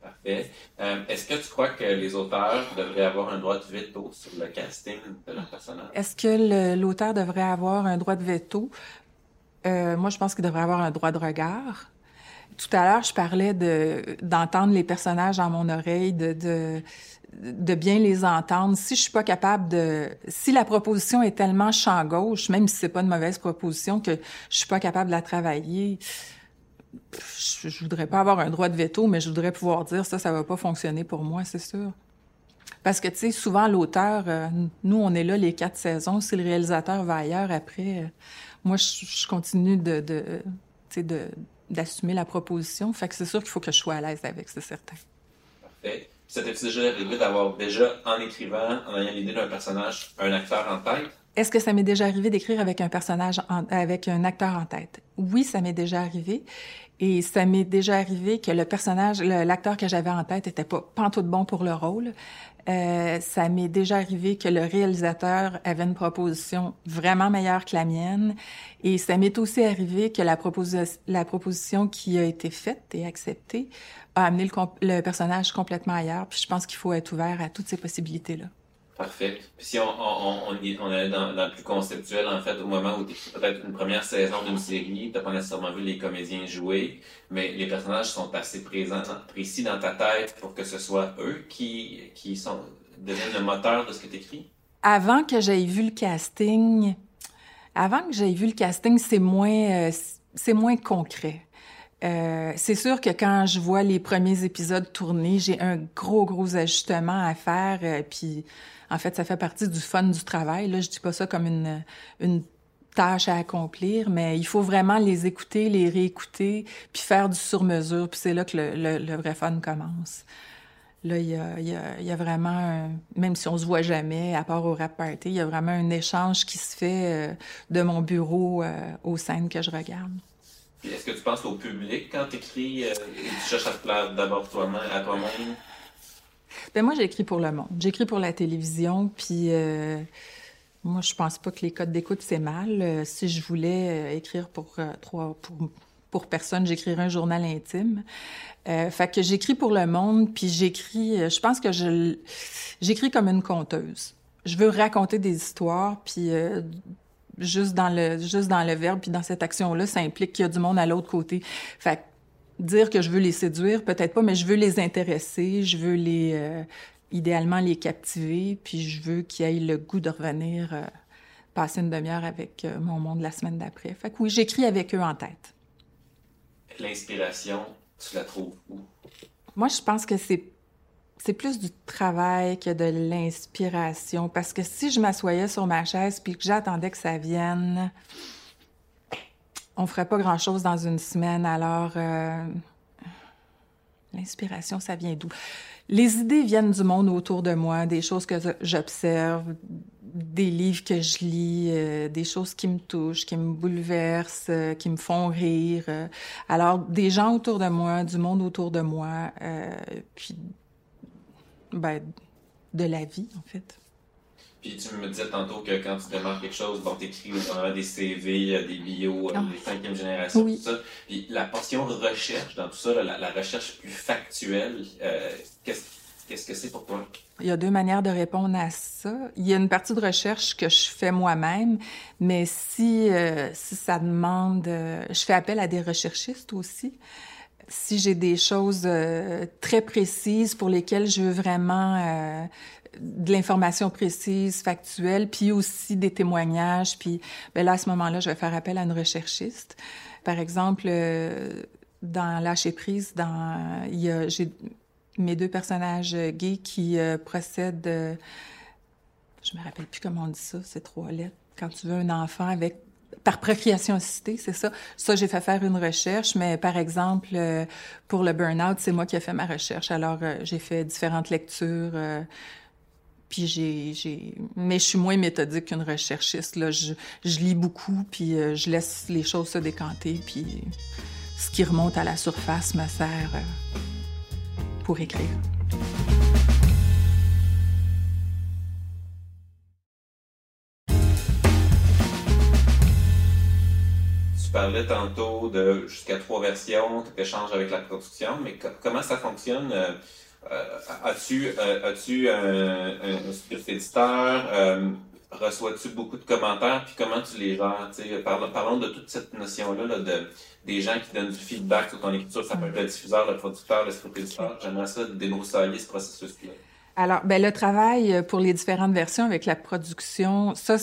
Parfait. Euh, Est-ce que tu crois que les auteurs devraient avoir un droit de veto sur le casting de leur personnage? Est-ce que l'auteur devrait avoir un droit de veto? Moi, je pense qu'il devrait avoir un droit de regard. Tout à l'heure, je parlais de d'entendre les personnages dans mon oreille, de, de de bien les entendre. Si je suis pas capable de, si la proposition est tellement champ gauche, même si c'est pas une mauvaise proposition, que je suis pas capable de la travailler, je, je voudrais pas avoir un droit de veto, mais je voudrais pouvoir dire ça, ça va pas fonctionner pour moi, c'est sûr. Parce que, tu sais, souvent, l'auteur, euh, nous, on est là les quatre saisons. Si le réalisateur va ailleurs après, euh, moi, je, continue de, de de, d'assumer la proposition. Fait que c'est sûr qu'il faut que je sois à l'aise avec, c'est certain. Parfait. Ça t'est déjà arrivé d'avoir déjà, en écrivant, en ayant l'idée d'un personnage, un acteur en tête? Est-ce que ça m'est déjà arrivé d'écrire avec un personnage, en- avec un acteur en tête? Oui, ça m'est déjà arrivé. Et ça m'est déjà arrivé que le personnage, l'acteur que j'avais en tête était pas pantoute bon pour le rôle. Euh, ça m'est déjà arrivé que le réalisateur avait une proposition vraiment meilleure que la mienne. Et ça m'est aussi arrivé que la, proposi- la proposition qui a été faite et acceptée a amené le, le personnage complètement ailleurs. Puis je pense qu'il faut être ouvert à toutes ces possibilités-là. Parfait. Si on, est dans, le plus conceptuel, en fait, au moment où tu peut-être une première saison d'une série, tu pas nécessairement vu les comédiens jouer, mais les personnages sont assez présents, précis dans ta tête pour que ce soit eux qui, qui sont, deviennent le moteur de ce que tu écris. Avant que j'aie vu le casting, avant que j'aie vu le casting, c'est moins, euh, moins concret. Euh, c'est sûr que quand je vois les premiers épisodes tourner, j'ai un gros, gros ajustement à faire. euh, puis, en fait, ça fait partie du fun du travail. Là, je dis pas ça comme une, une tâche à accomplir, mais il faut vraiment les écouter, les réécouter, puis faire du sur-mesure. Puis c'est là que le, le, vrai fun commence. Là, il y a, y a, y a vraiment, même si on se voit jamais, à part au rap party, il y a vraiment un échange qui se fait euh, de mon bureau euh, aux scènes que je regarde. Est-ce que tu penses au public quand tu écris et tu cherches à te d'abord toi-même, à toi-même? Ben moi, j'écris pour le monde. J'écris pour la télévision, puis euh, moi, je pense pas que les codes d'écoute, c'est mal. Euh, si je voulais euh, écrire pour trois... Pour, pour personne, j'écrirais un journal intime. Fait j'écris pour le monde, puis j'écris... Je pense que je j'écris comme une conteuse. Je veux raconter des histoires, puis juste dans le juste dans le verbe, puis dans cette action-là, ça implique qu'il y a du monde à l'autre côté. Fait dire que je veux les séduire, peut-être pas, mais je veux les intéresser, je veux les, euh, idéalement les captiver, puis je veux qu'ils aient le goût de revenir euh, passer une demi-heure avec euh, mon monde la semaine d'après. Fait que oui, j'écris avec eux en tête. L'inspiration, tu la trouves où? Moi, je pense que c'est c'est plus du travail que de l'inspiration, parce que si je m'assoyais sur ma chaise puis que j'attendais que ça vienne, on ferait pas grand-chose dans une semaine. Alors, euh, L'inspiration, ça vient d'où? Les idées viennent du monde autour de moi, des choses que j'observe, des livres que je lis, euh, des choses qui me touchent, qui me bouleversent, euh, qui me font rire. Alors, des gens autour de moi, du monde autour de moi, puis ben, de la vie, en fait. Puis tu me disais tantôt que quand tu démarres quelque chose, bon, t'écris vraiment des CV, des bios, oh. des cinquième génération, tout ça. Puis la portion recherche dans tout ça, la, recherche plus factuelle, qu'est-ce que c'est pour toi? Il y a deux manières de répondre à ça. Il y a une partie de recherche que je fais moi-même, mais si, euh, si ça demande... Euh, je fais appel à des recherchistes aussi. Si j'ai des choses euh, très précises pour lesquelles je veux vraiment de l'information précise, factuelle, puis aussi des témoignages, puis ben là, à ce moment-là, je vais faire appel à une recherchiste. Par exemple, dans Lâcher prise, dans, il y a, j'ai mes deux personnages gays qui euh, procèdent, euh, je me rappelle plus comment on dit ça, c'est trois lettres, quand tu veux un enfant avec par assistée, c'est ça. Ça, j'ai fait faire une recherche, mais par exemple, euh, pour le burn-out, c'est moi qui ai fait ma recherche. Alors, j'ai fait différentes lectures, puis j'ai, j'ai... Mais je suis moins méthodique qu'une recherchiste, là. Je, je lis beaucoup, puis je laisse les choses se décanter, puis ce qui remonte à la surface me sert pour écrire. Parlais tantôt de jusqu'à trois versions, tu échanges avec la production, mais comment ça fonctionne? Euh, euh, as-tu euh, as-tu un, un, script éditeur? reçois-tu beaucoup de commentaires? Puis comment tu les gères? Parlons, parlons de toute cette notion-là là, de des gens qui donnent du feedback sur ton écriture. Ça peut être le diffuseur, le producteur, le script-éditeur. J'aimerais ça débroussailler ce processus-là. Alors, ben, le travail euh, pour les différentes versions avec la production, ça,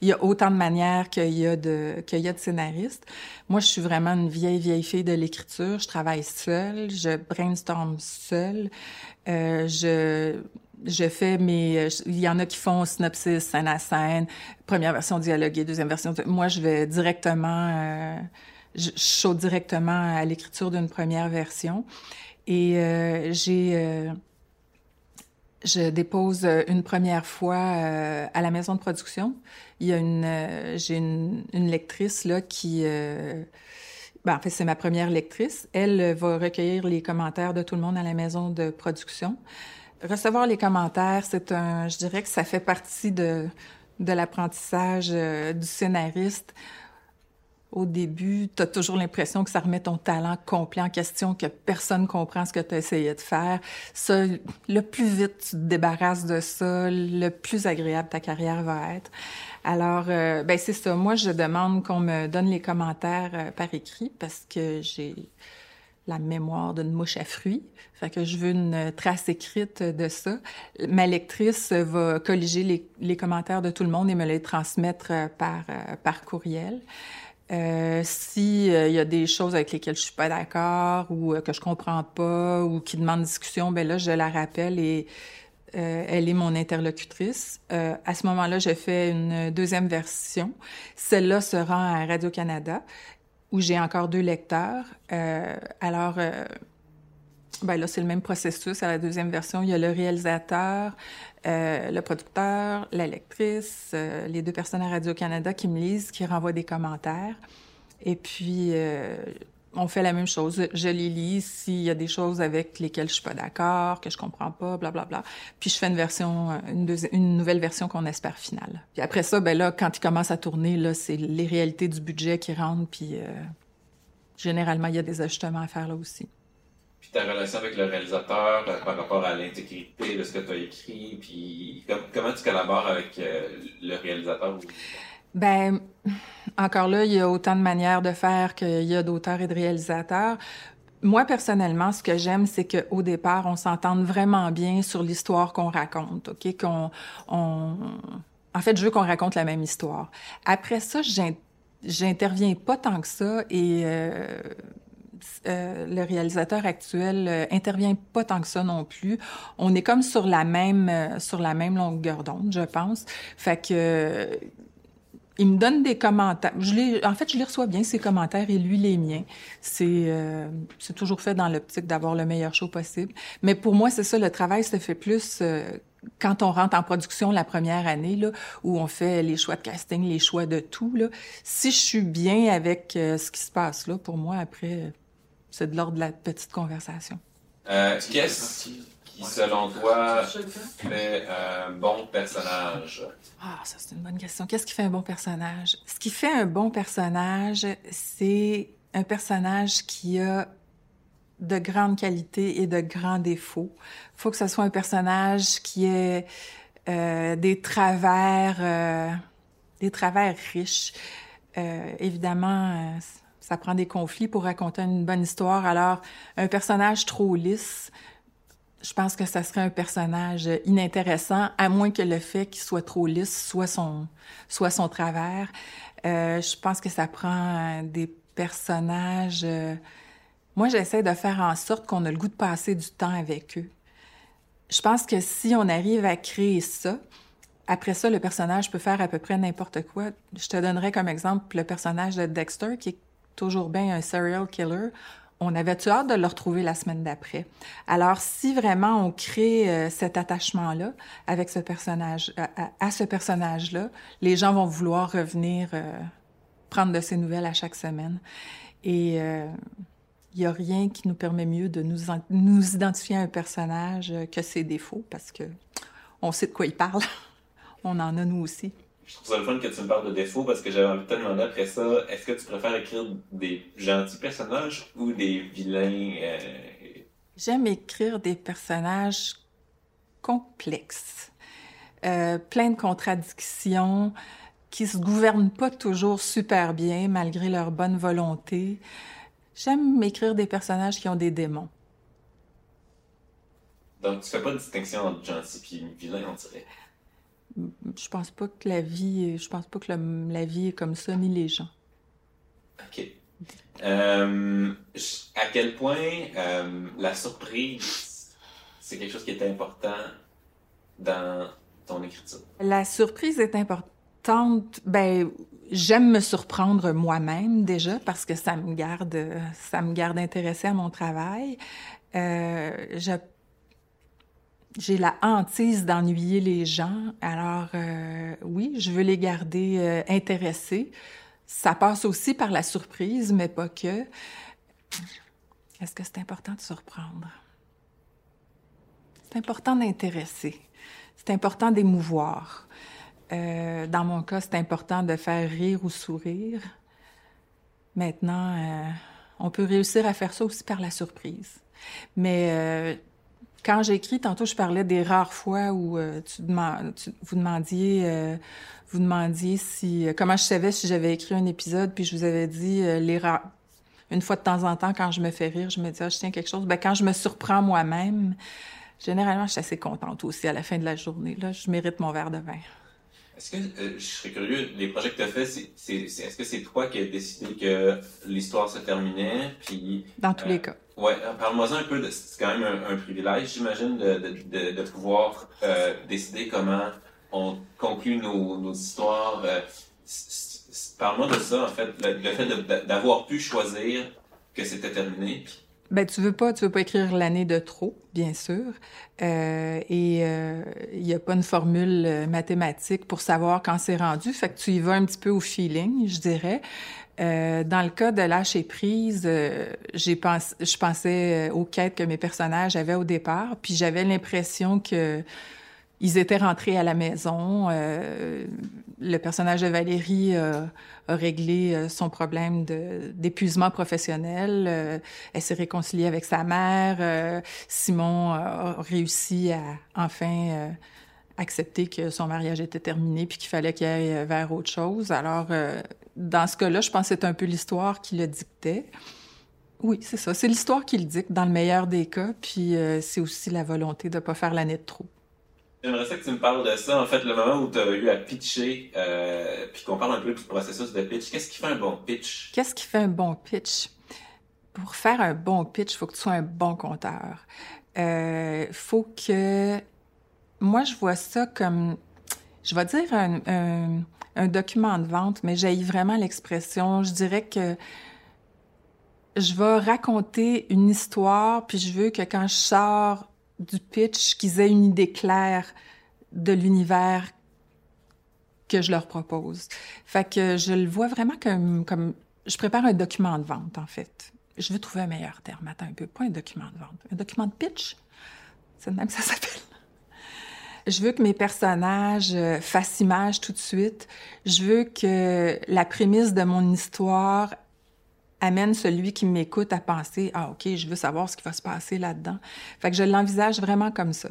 il y a autant de manières qu'il y a de, qu'il y a de scénaristes. Moi, je suis vraiment une vieille, vieille fille de l'écriture. Je travaille seule, je brainstorm seule. Euh, je, je fais mes, il y en a qui font synopsis, scène à scène, première version dialoguée, deuxième version. Moi, je vais directement, euh, je, saute directement à l'écriture d'une première version. Et euh, j'ai... Euh, je dépose une première fois euh, à la maison de production. Il y a une, j'ai une, une, lectrice là qui, ben, en fait c'est ma première lectrice. Elle va recueillir les commentaires de tout le monde à la maison de production. Recevoir les commentaires, c'est un, je dirais que ça fait partie de de l'apprentissage du scénariste au début, tu as toujours l'impression que ça remet ton talent complet en question, que personne comprend ce que tu as essayé de faire. Ça, le plus vite tu te débarrasses de ça, le plus agréable ta carrière va être. Alors, euh, ben c'est ça. Moi, je demande qu'on me donne les commentaires euh, par écrit parce que j'ai la mémoire d'une mouche à fruits. Fait que je veux une trace écrite de ça. Ma lectrice va colliger les, les commentaires de tout le monde et me les transmettre euh, par, par courriel. Euh, euh, y a des choses avec lesquelles je suis pas d'accord ou euh, que je comprends pas ou qui demandent discussion, ben là je la rappelle et euh, elle est mon interlocutrice. à ce moment-là, je fais une deuxième version. Celle-là sera à Radio Canada où j'ai encore deux lecteurs. alors ben là, c'est le même processus. À la deuxième version, il y a le réalisateur, euh, le producteur, la lectrice, euh, les deux personnes à Radio-Canada qui me lisent, qui renvoient des commentaires. Et puis, euh, on fait la même chose. Je les lis s'il y a des choses avec lesquelles je suis pas d'accord, que je comprends pas, bla bla bla. Puis je fais une version, une, une nouvelle version qu'on espère finale. Puis après ça, ben là, quand il commence à tourner, là, c'est les réalités du budget qui rentrent. Puis généralement, il y a des ajustements à faire là aussi ta relation avec le réalisateur euh, par rapport à l'intégrité de ce que tu as écrit, puis comment tu collabores avec euh, le réalisateur? Ben, encore là, il y a autant de manières de faire qu'il y a d'auteurs et de réalisateurs. Moi, personnellement, ce que j'aime, c'est qu'au départ, on s'entende vraiment bien sur l'histoire qu'on raconte, OK? Qu'on, on... En fait, je veux qu'on raconte la même histoire. Après ça, j'interviens pas tant que ça et euh, euh, le réalisateur actuel euh, intervient pas tant que ça non plus. On est comme sur la même euh, sur la même longueur d'onde, je pense. Fait que il me donne des commentaires. Je en fait, je les reçois bien, ses commentaires, et lui, les miens. C'est euh, c'est toujours fait dans l'optique d'avoir le meilleur show possible. Mais pour moi, c'est ça, le travail se fait plus euh, quand on rentre en production la première année, là, où on fait les choix de casting, les choix de tout. Là. Si je suis bien avec euh, ce qui se passe là, pour moi, après, c'est de l'ordre de la petite conversation. Qu'est-ce qui, selon toi, fait un bon personnage? Ah, ça, c'est une bonne question. Qu'est-ce qui fait un bon personnage? Ce qui fait un bon personnage, c'est un personnage qui a de grandes qualités et de grands défauts. Il faut que ce soit un personnage qui ait euh, des travers, euh, des travers riches. Euh, évidemment, ça prend des conflits pour raconter une bonne histoire. Alors, un personnage trop lisse, je pense que ça serait un personnage inintéressant, à moins que le fait qu'il soit trop lisse soit son, soit son travers. Euh, je pense que ça prend des personnages. Euh, moi, j'essaie de faire en sorte qu'on a le goût de passer du temps avec eux. Je pense que si on arrive à créer ça, après ça, le personnage peut faire à peu près n'importe quoi. Je te donnerais comme exemple le personnage de Dexter, qui est toujours bien un serial killer on avait-tu hâte de le retrouver la semaine d'après? Alors, si vraiment on crée euh, cet attachement-là avec ce personnage, euh, à, ce personnage-là, les gens vont vouloir revenir euh, prendre de ses nouvelles à chaque semaine. Et il n'y a rien qui nous permet mieux de nous, nous identifier à un personnage que ses défauts, parce que on sait de quoi il parle. on en a nous aussi. Je trouve ça le fun que tu me parles de défauts parce que j'avais envie de te demander après ça, est-ce que tu préfères écrire des gentils personnages ou des vilains? Euh, J'aime écrire des personnages complexes, euh, plein de contradictions, qui se gouvernent pas toujours super bien malgré leur bonne volonté. J'aime écrire des personnages qui ont des démons. Donc, tu fais pas de distinction entre gentil et vilain, on dirait je pense pas que la vie, je pense pas que la vie est comme ça, ni les gens. OK. Euh, à quel point euh, la surprise, c'est quelque chose qui est important dans ton écriture? La surprise est importante. Ben, j'aime me surprendre moi-même déjà parce que ça me garde, ça me garde intéressée à mon travail. Euh, je j'ai la hantise d'ennuyer les gens. Alors euh, oui, je veux les garder euh, intéressés. Ça passe aussi par la surprise, mais pas que. Est-ce que c'est important de surprendre? C'est important d'intéresser. C'est important d'émouvoir. Euh, dans mon cas, c'est important de faire rire ou sourire. Maintenant, on peut réussir à faire ça aussi par la surprise. Mais quand j'écris, tantôt je parlais des rares fois où euh, tu, vous demandiez, euh, vous demandiez si euh, comment je savais si j'avais écrit un épisode, puis je vous avais dit les rares. Une fois de temps en temps, quand je me fais rire, je me dis ah, je tiens quelque chose. Ben quand je me surprends moi-même, généralement je suis assez contente aussi à la fin de la journée. Là, je mérite mon verre de vin. Est-ce que je serais curieux, les projets que tu as faits, c'est, est-ce que c'est toi qui as décidé que l'histoire se terminait, puis dans tous les cas. Ouais, parle-moi un peu de. C'est quand même un, privilège, j'imagine, de, pouvoir euh, décider comment on conclut nos, histoires. Euh, parle-moi de ça, en fait, le, fait d'avoir pu choisir que c'était terminé. Ben, tu veux pas, tu veux pas écrire l'année de trop, bien sûr. Euh, et il n'y a pas une formule mathématique pour savoir quand c'est rendu. Fait que tu y vas un petit peu au feeling, je dirais. Euh, dans le cas de lâcher prise, euh, j'ai pensé, je pensais euh, aux quêtes que mes personnages avaient au départ, puis j'avais l'impression que ils étaient rentrés à la maison. le personnage de Valérie a réglé son problème d'épuisement professionnel. elle s'est réconciliée avec sa mère. Simon a réussi à enfin accepter que son mariage était terminé puis qu'il fallait qu'il aille vers autre chose. Alors, dans ce cas-là, je pense que c'est un peu l'histoire qui le dictait. Oui, c'est ça. C'est l'histoire qui le dicte dans le meilleur des cas, puis euh, c'est aussi la volonté de ne pas faire l'année de trop. J'aimerais ça que tu me parles de ça. En fait, le moment où tu as eu à pitcher, euh, puis qu'on parle un peu du processus de pitch, qu'est-ce qui fait un bon pitch? Qu'est-ce qui fait un bon pitch? Pour faire un bon pitch, il faut que tu sois un bon compteur. Il euh, faut que... Moi, je vois ça comme, je vais dire, un un document de vente, mais j'ai vraiment l'expression. Je dirais que je vais raconter une histoire, puis je veux que quand je sors du pitch, qu'ils aient une idée claire de l'univers que je leur propose. Fait que je le vois vraiment comme, comme je prépare un document de vente, en fait. Je veux trouver un meilleur terme. Attends un peu. Pas un document de vente. Un document de pitch? C'est même ça s'appelle. Je veux que mes personnages euh, fassent image tout de suite. Je veux que la prémisse de mon histoire amène celui qui m'écoute à penser Ah, OK, je veux savoir ce qui va se passer là-dedans. Fait que je l'envisage vraiment comme ça.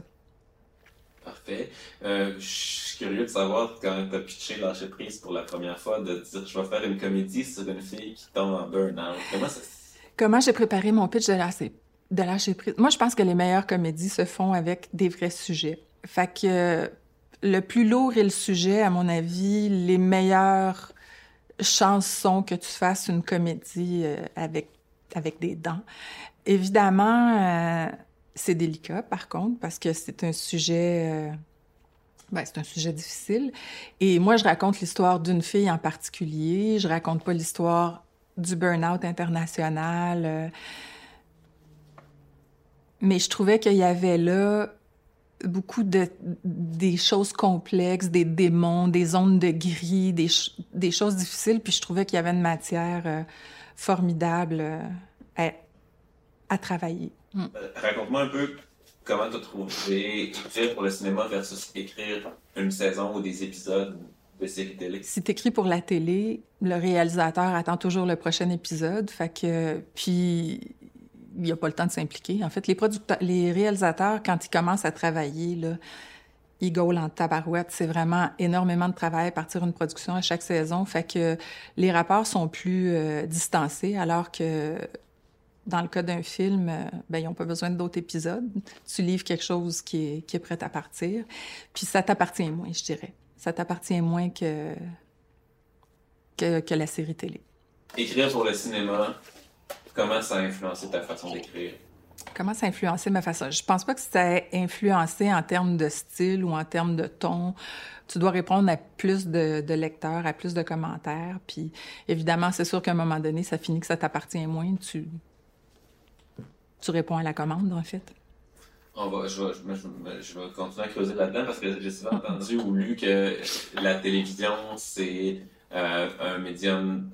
Parfait. Euh, je suis curieux de savoir, quand tu as pitché Lâcher prise pour la première fois, de dire Je vais faire une comédie sur une fille qui tombe en burn-out. Comment ça Comment j'ai préparé mon pitch de lâcher, de lâcher prise? Moi, je pense que les meilleures comédies se font avec des vrais sujets. Fait que le plus lourd est le sujet, à mon avis, les meilleures chanson que tu fasses une comédie euh, avec, avec des dents. Évidemment, euh, c'est délicat, par contre, parce que c'est un sujet... Euh, ben, c'est un sujet difficile. Et moi, je raconte l'histoire d'une fille en particulier. Je raconte pas l'histoire du burn-out international. mais je trouvais qu'il y avait là beaucoup de des choses complexes, des démons, des zones de gris, des, des choses difficiles. Puis je trouvais qu'il y avait une matière euh, formidable euh, à, à, travailler. Mm. Euh, raconte-moi un peu comment tu as trouvé écrire pour le cinéma versus écrire une saison ou des épisodes de série télé? Si écris pour la télé, le réalisateur attend toujours le prochain épisode. Fait que puis il n'y a pas le temps de s'impliquer. En fait, les réalisateurs, quand ils commencent à travailler, là, ils gaulent en tabarouette. C'est vraiment énormément de travail à partir d'une production à chaque saison. Fait que les rapports sont plus euh, distancés, alors que dans le cas d'un film, euh, ben, ils n'ont pas besoin d'autres épisodes. Tu livres quelque chose qui est, qui est prêt à partir. Puis ça t'appartient moins, je dirais. Ça t'appartient moins que, que, que la série télé. Écrire pour le cinéma, Comment ça a influencé ta façon d'écrire? Comment ça a influencé ma façon? Je pense pas que ça a influencé en termes de style ou en termes de ton. Tu dois répondre à plus de, lecteurs, à plus de commentaires. Puis évidemment, c'est sûr qu'à un moment donné, ça finit que ça t'appartient moins. Tu, tu réponds à la commande, en fait. On va, je, vais, je, vais continuer à creuser là-dedans parce que j'ai souvent entendu ou lu que la télévision, c'est euh, un médium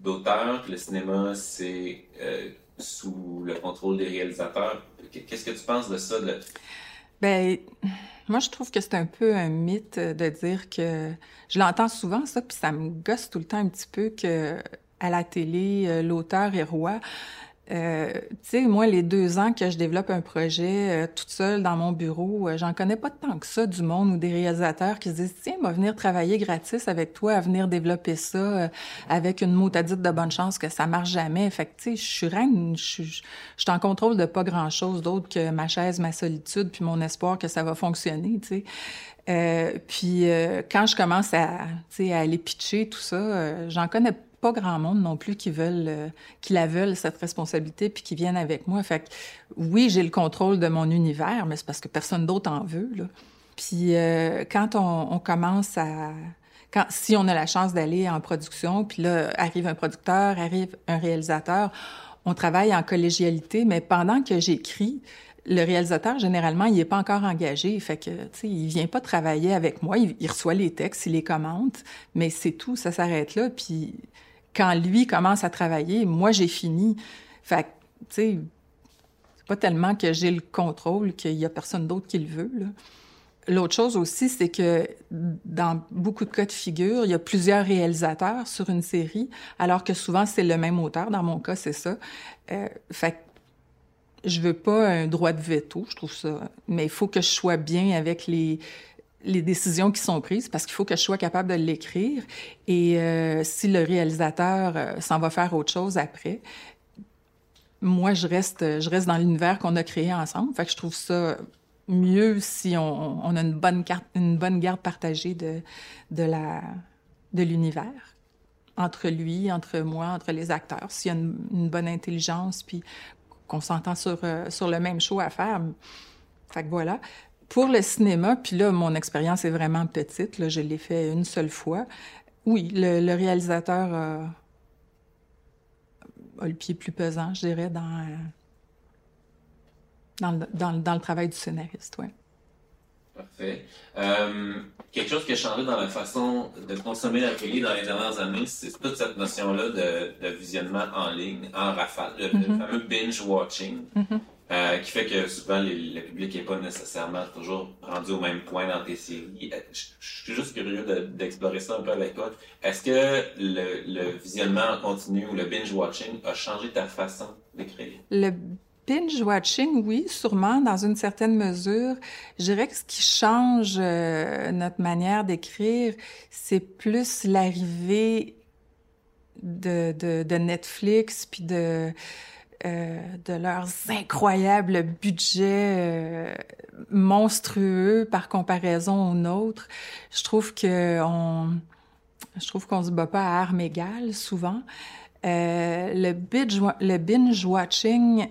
d'auteur, le cinéma, c'est euh, sous le contrôle des réalisateurs. Qu'est-ce que tu penses de ça? Ben, moi, je trouve que c'est un peu un mythe de dire que... Je l'entends souvent, ça, puis ça me gosse tout le temps un petit peu que à la télé, euh, l'auteur est roi. Euh, tu sais, moi, les deux ans que je développe un projet euh, toute seule dans mon bureau, euh, j'en connais pas tant que ça du monde ou des réalisateurs qui se disent tiens, va venir travailler gratis avec toi, à venir développer ça euh, avec une mot à dire de bonne chance que ça marche jamais. Fait que tu sais, je suis reine, je suis en contrôle de pas grand chose d'autre que ma chaise, ma solitude, puis mon espoir que ça va fonctionner. Tu sais. Euh, puis quand je commence à, à aller pitcher tout ça, j'en connais pas grand monde non plus qui veulent, euh, qui la veulent cette responsabilité puis qui viennent avec moi. Fait que oui, j'ai le contrôle de mon univers, mais c'est parce que personne d'autre en veut. Là. Puis euh, quand on, commence à quand, si on a la chance d'aller en production, puis là, arrive un producteur, arrive un réalisateur, on travaille en collégialité, mais pendant que j'écris, le réalisateur, généralement, il n'est pas encore engagé. Fait que, tu sais, il vient pas travailler avec moi. Il, il, reçoit les textes, il les commente, mais c'est tout, ça s'arrête là. Puis quand lui commence à travailler, moi, j'ai fini. Fait tu sais, c'est pas tellement que j'ai le contrôle qu'il y a personne d'autre qui le veut, L'autre chose aussi, c'est que dans beaucoup de cas de figure, il y a plusieurs réalisateurs sur une série, alors que souvent c'est le même auteur. Dans mon cas, c'est ça. Euh, fait je veux pas un droit de veto, je trouve ça, mais il faut que je sois bien avec les les décisions qui sont prises parce qu'il faut que je sois capable de l'écrire. Et euh, si le réalisateur euh, s'en va faire autre chose après, moi, je reste, je reste dans l'univers qu'on a créé ensemble. Fait que je trouve ça mieux si on, a une bonne, carte, une bonne garde partagée de, de, la, de l'univers entre lui, entre moi, entre les acteurs. S'il y a une, une, bonne intelligence, puis qu'on s'entend sur, euh, sur le même show à faire. Fait que voilà. Pour le cinéma, puis là, mon expérience est vraiment petite. Là, je l'ai fait une seule fois. oui, le, réalisateur a, le pied plus pesant, je dirais, dans, dans, le, dans, le travail du scénariste. Parfait. Euh, quelque chose qui a changé dans la façon de consommer la télé dans les dernières années, c'est toute cette notion-là de, visionnement en ligne, en rafale, le, mm-hmm. fameux binge-watching. Mm-hmm. Euh, qui fait que souvent le public n'est pas nécessairement toujours rendu au même point dans tes séries. Euh, je, suis juste curieux d'explorer ça un peu avec toi. Est-ce que le, visionnement en continu ou le binge-watching a changé ta façon d'écrire? Le binge-watching, oui, sûrement, dans une certaine mesure. Je dirais que ce qui change euh, notre manière d'écrire, c'est plus l'arrivée de Netflix, puis de euh, de leurs incroyables budgets euh, monstrueux par comparaison aux nôtres. Je trouve que on, je trouve qu'on se bat pas à armes égales souvent. Euh, le binge, watching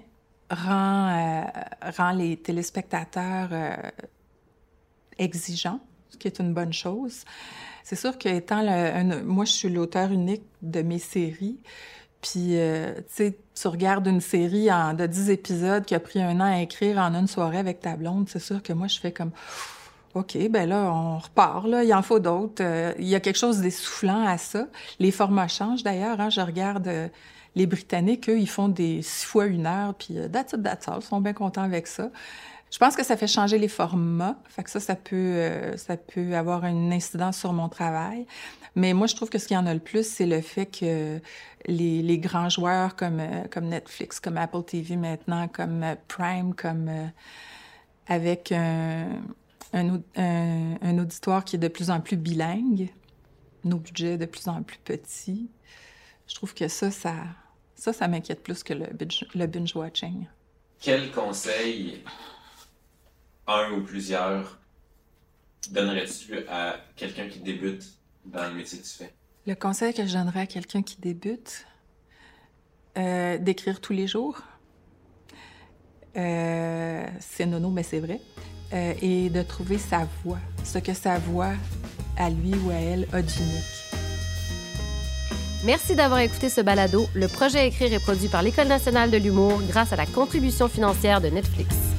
rend les téléspectateurs exigeants, ce qui est une bonne chose. C'est sûr que étant moi je suis l'auteur unique de mes séries, puis, euh, tu sais, regardes une série de 10 épisodes qui a pris un an à écrire en une soirée avec ta blonde, c'est sûr que moi, je fais comme... OK, ben là, on repart, là, il en faut d'autres. Euh, il y a quelque chose d'essoufflant à ça. Les formats changent, d'ailleurs. Hein, je regarde euh, les Britanniques, eux, ils font des six fois une heure, puis it, that's. Ils sont bien contents avec ça. Je pense que ça fait changer les formats. Fait que ça, ça peut, ça peut avoir une incidence sur mon travail. Mais moi, je trouve que ce qui en a le plus, c'est le fait que les, grands joueurs comme, euh, comme Netflix, comme Apple TV maintenant, comme euh, Prime, comme euh, avec un, auditoire qui est de plus en plus bilingue, nos budgets de plus en plus petits. Je trouve que ça, ça, ça, m'inquiète plus que le binge, le binge watching. Quel conseil, un ou plusieurs, donnerais-tu à quelqu'un qui débute dans le métier que tu fais? Le conseil que je donnerais à quelqu'un qui débute, euh, d'écrire tous les jours. Euh, c'est nono, mais c'est vrai. Euh, et de trouver sa voix, ce que sa voix à lui ou à elle a d'unique. Merci d'avoir écouté ce balado. Le projet Écrire est produit par l'École nationale de l'humour grâce à la contribution financière de Netflix.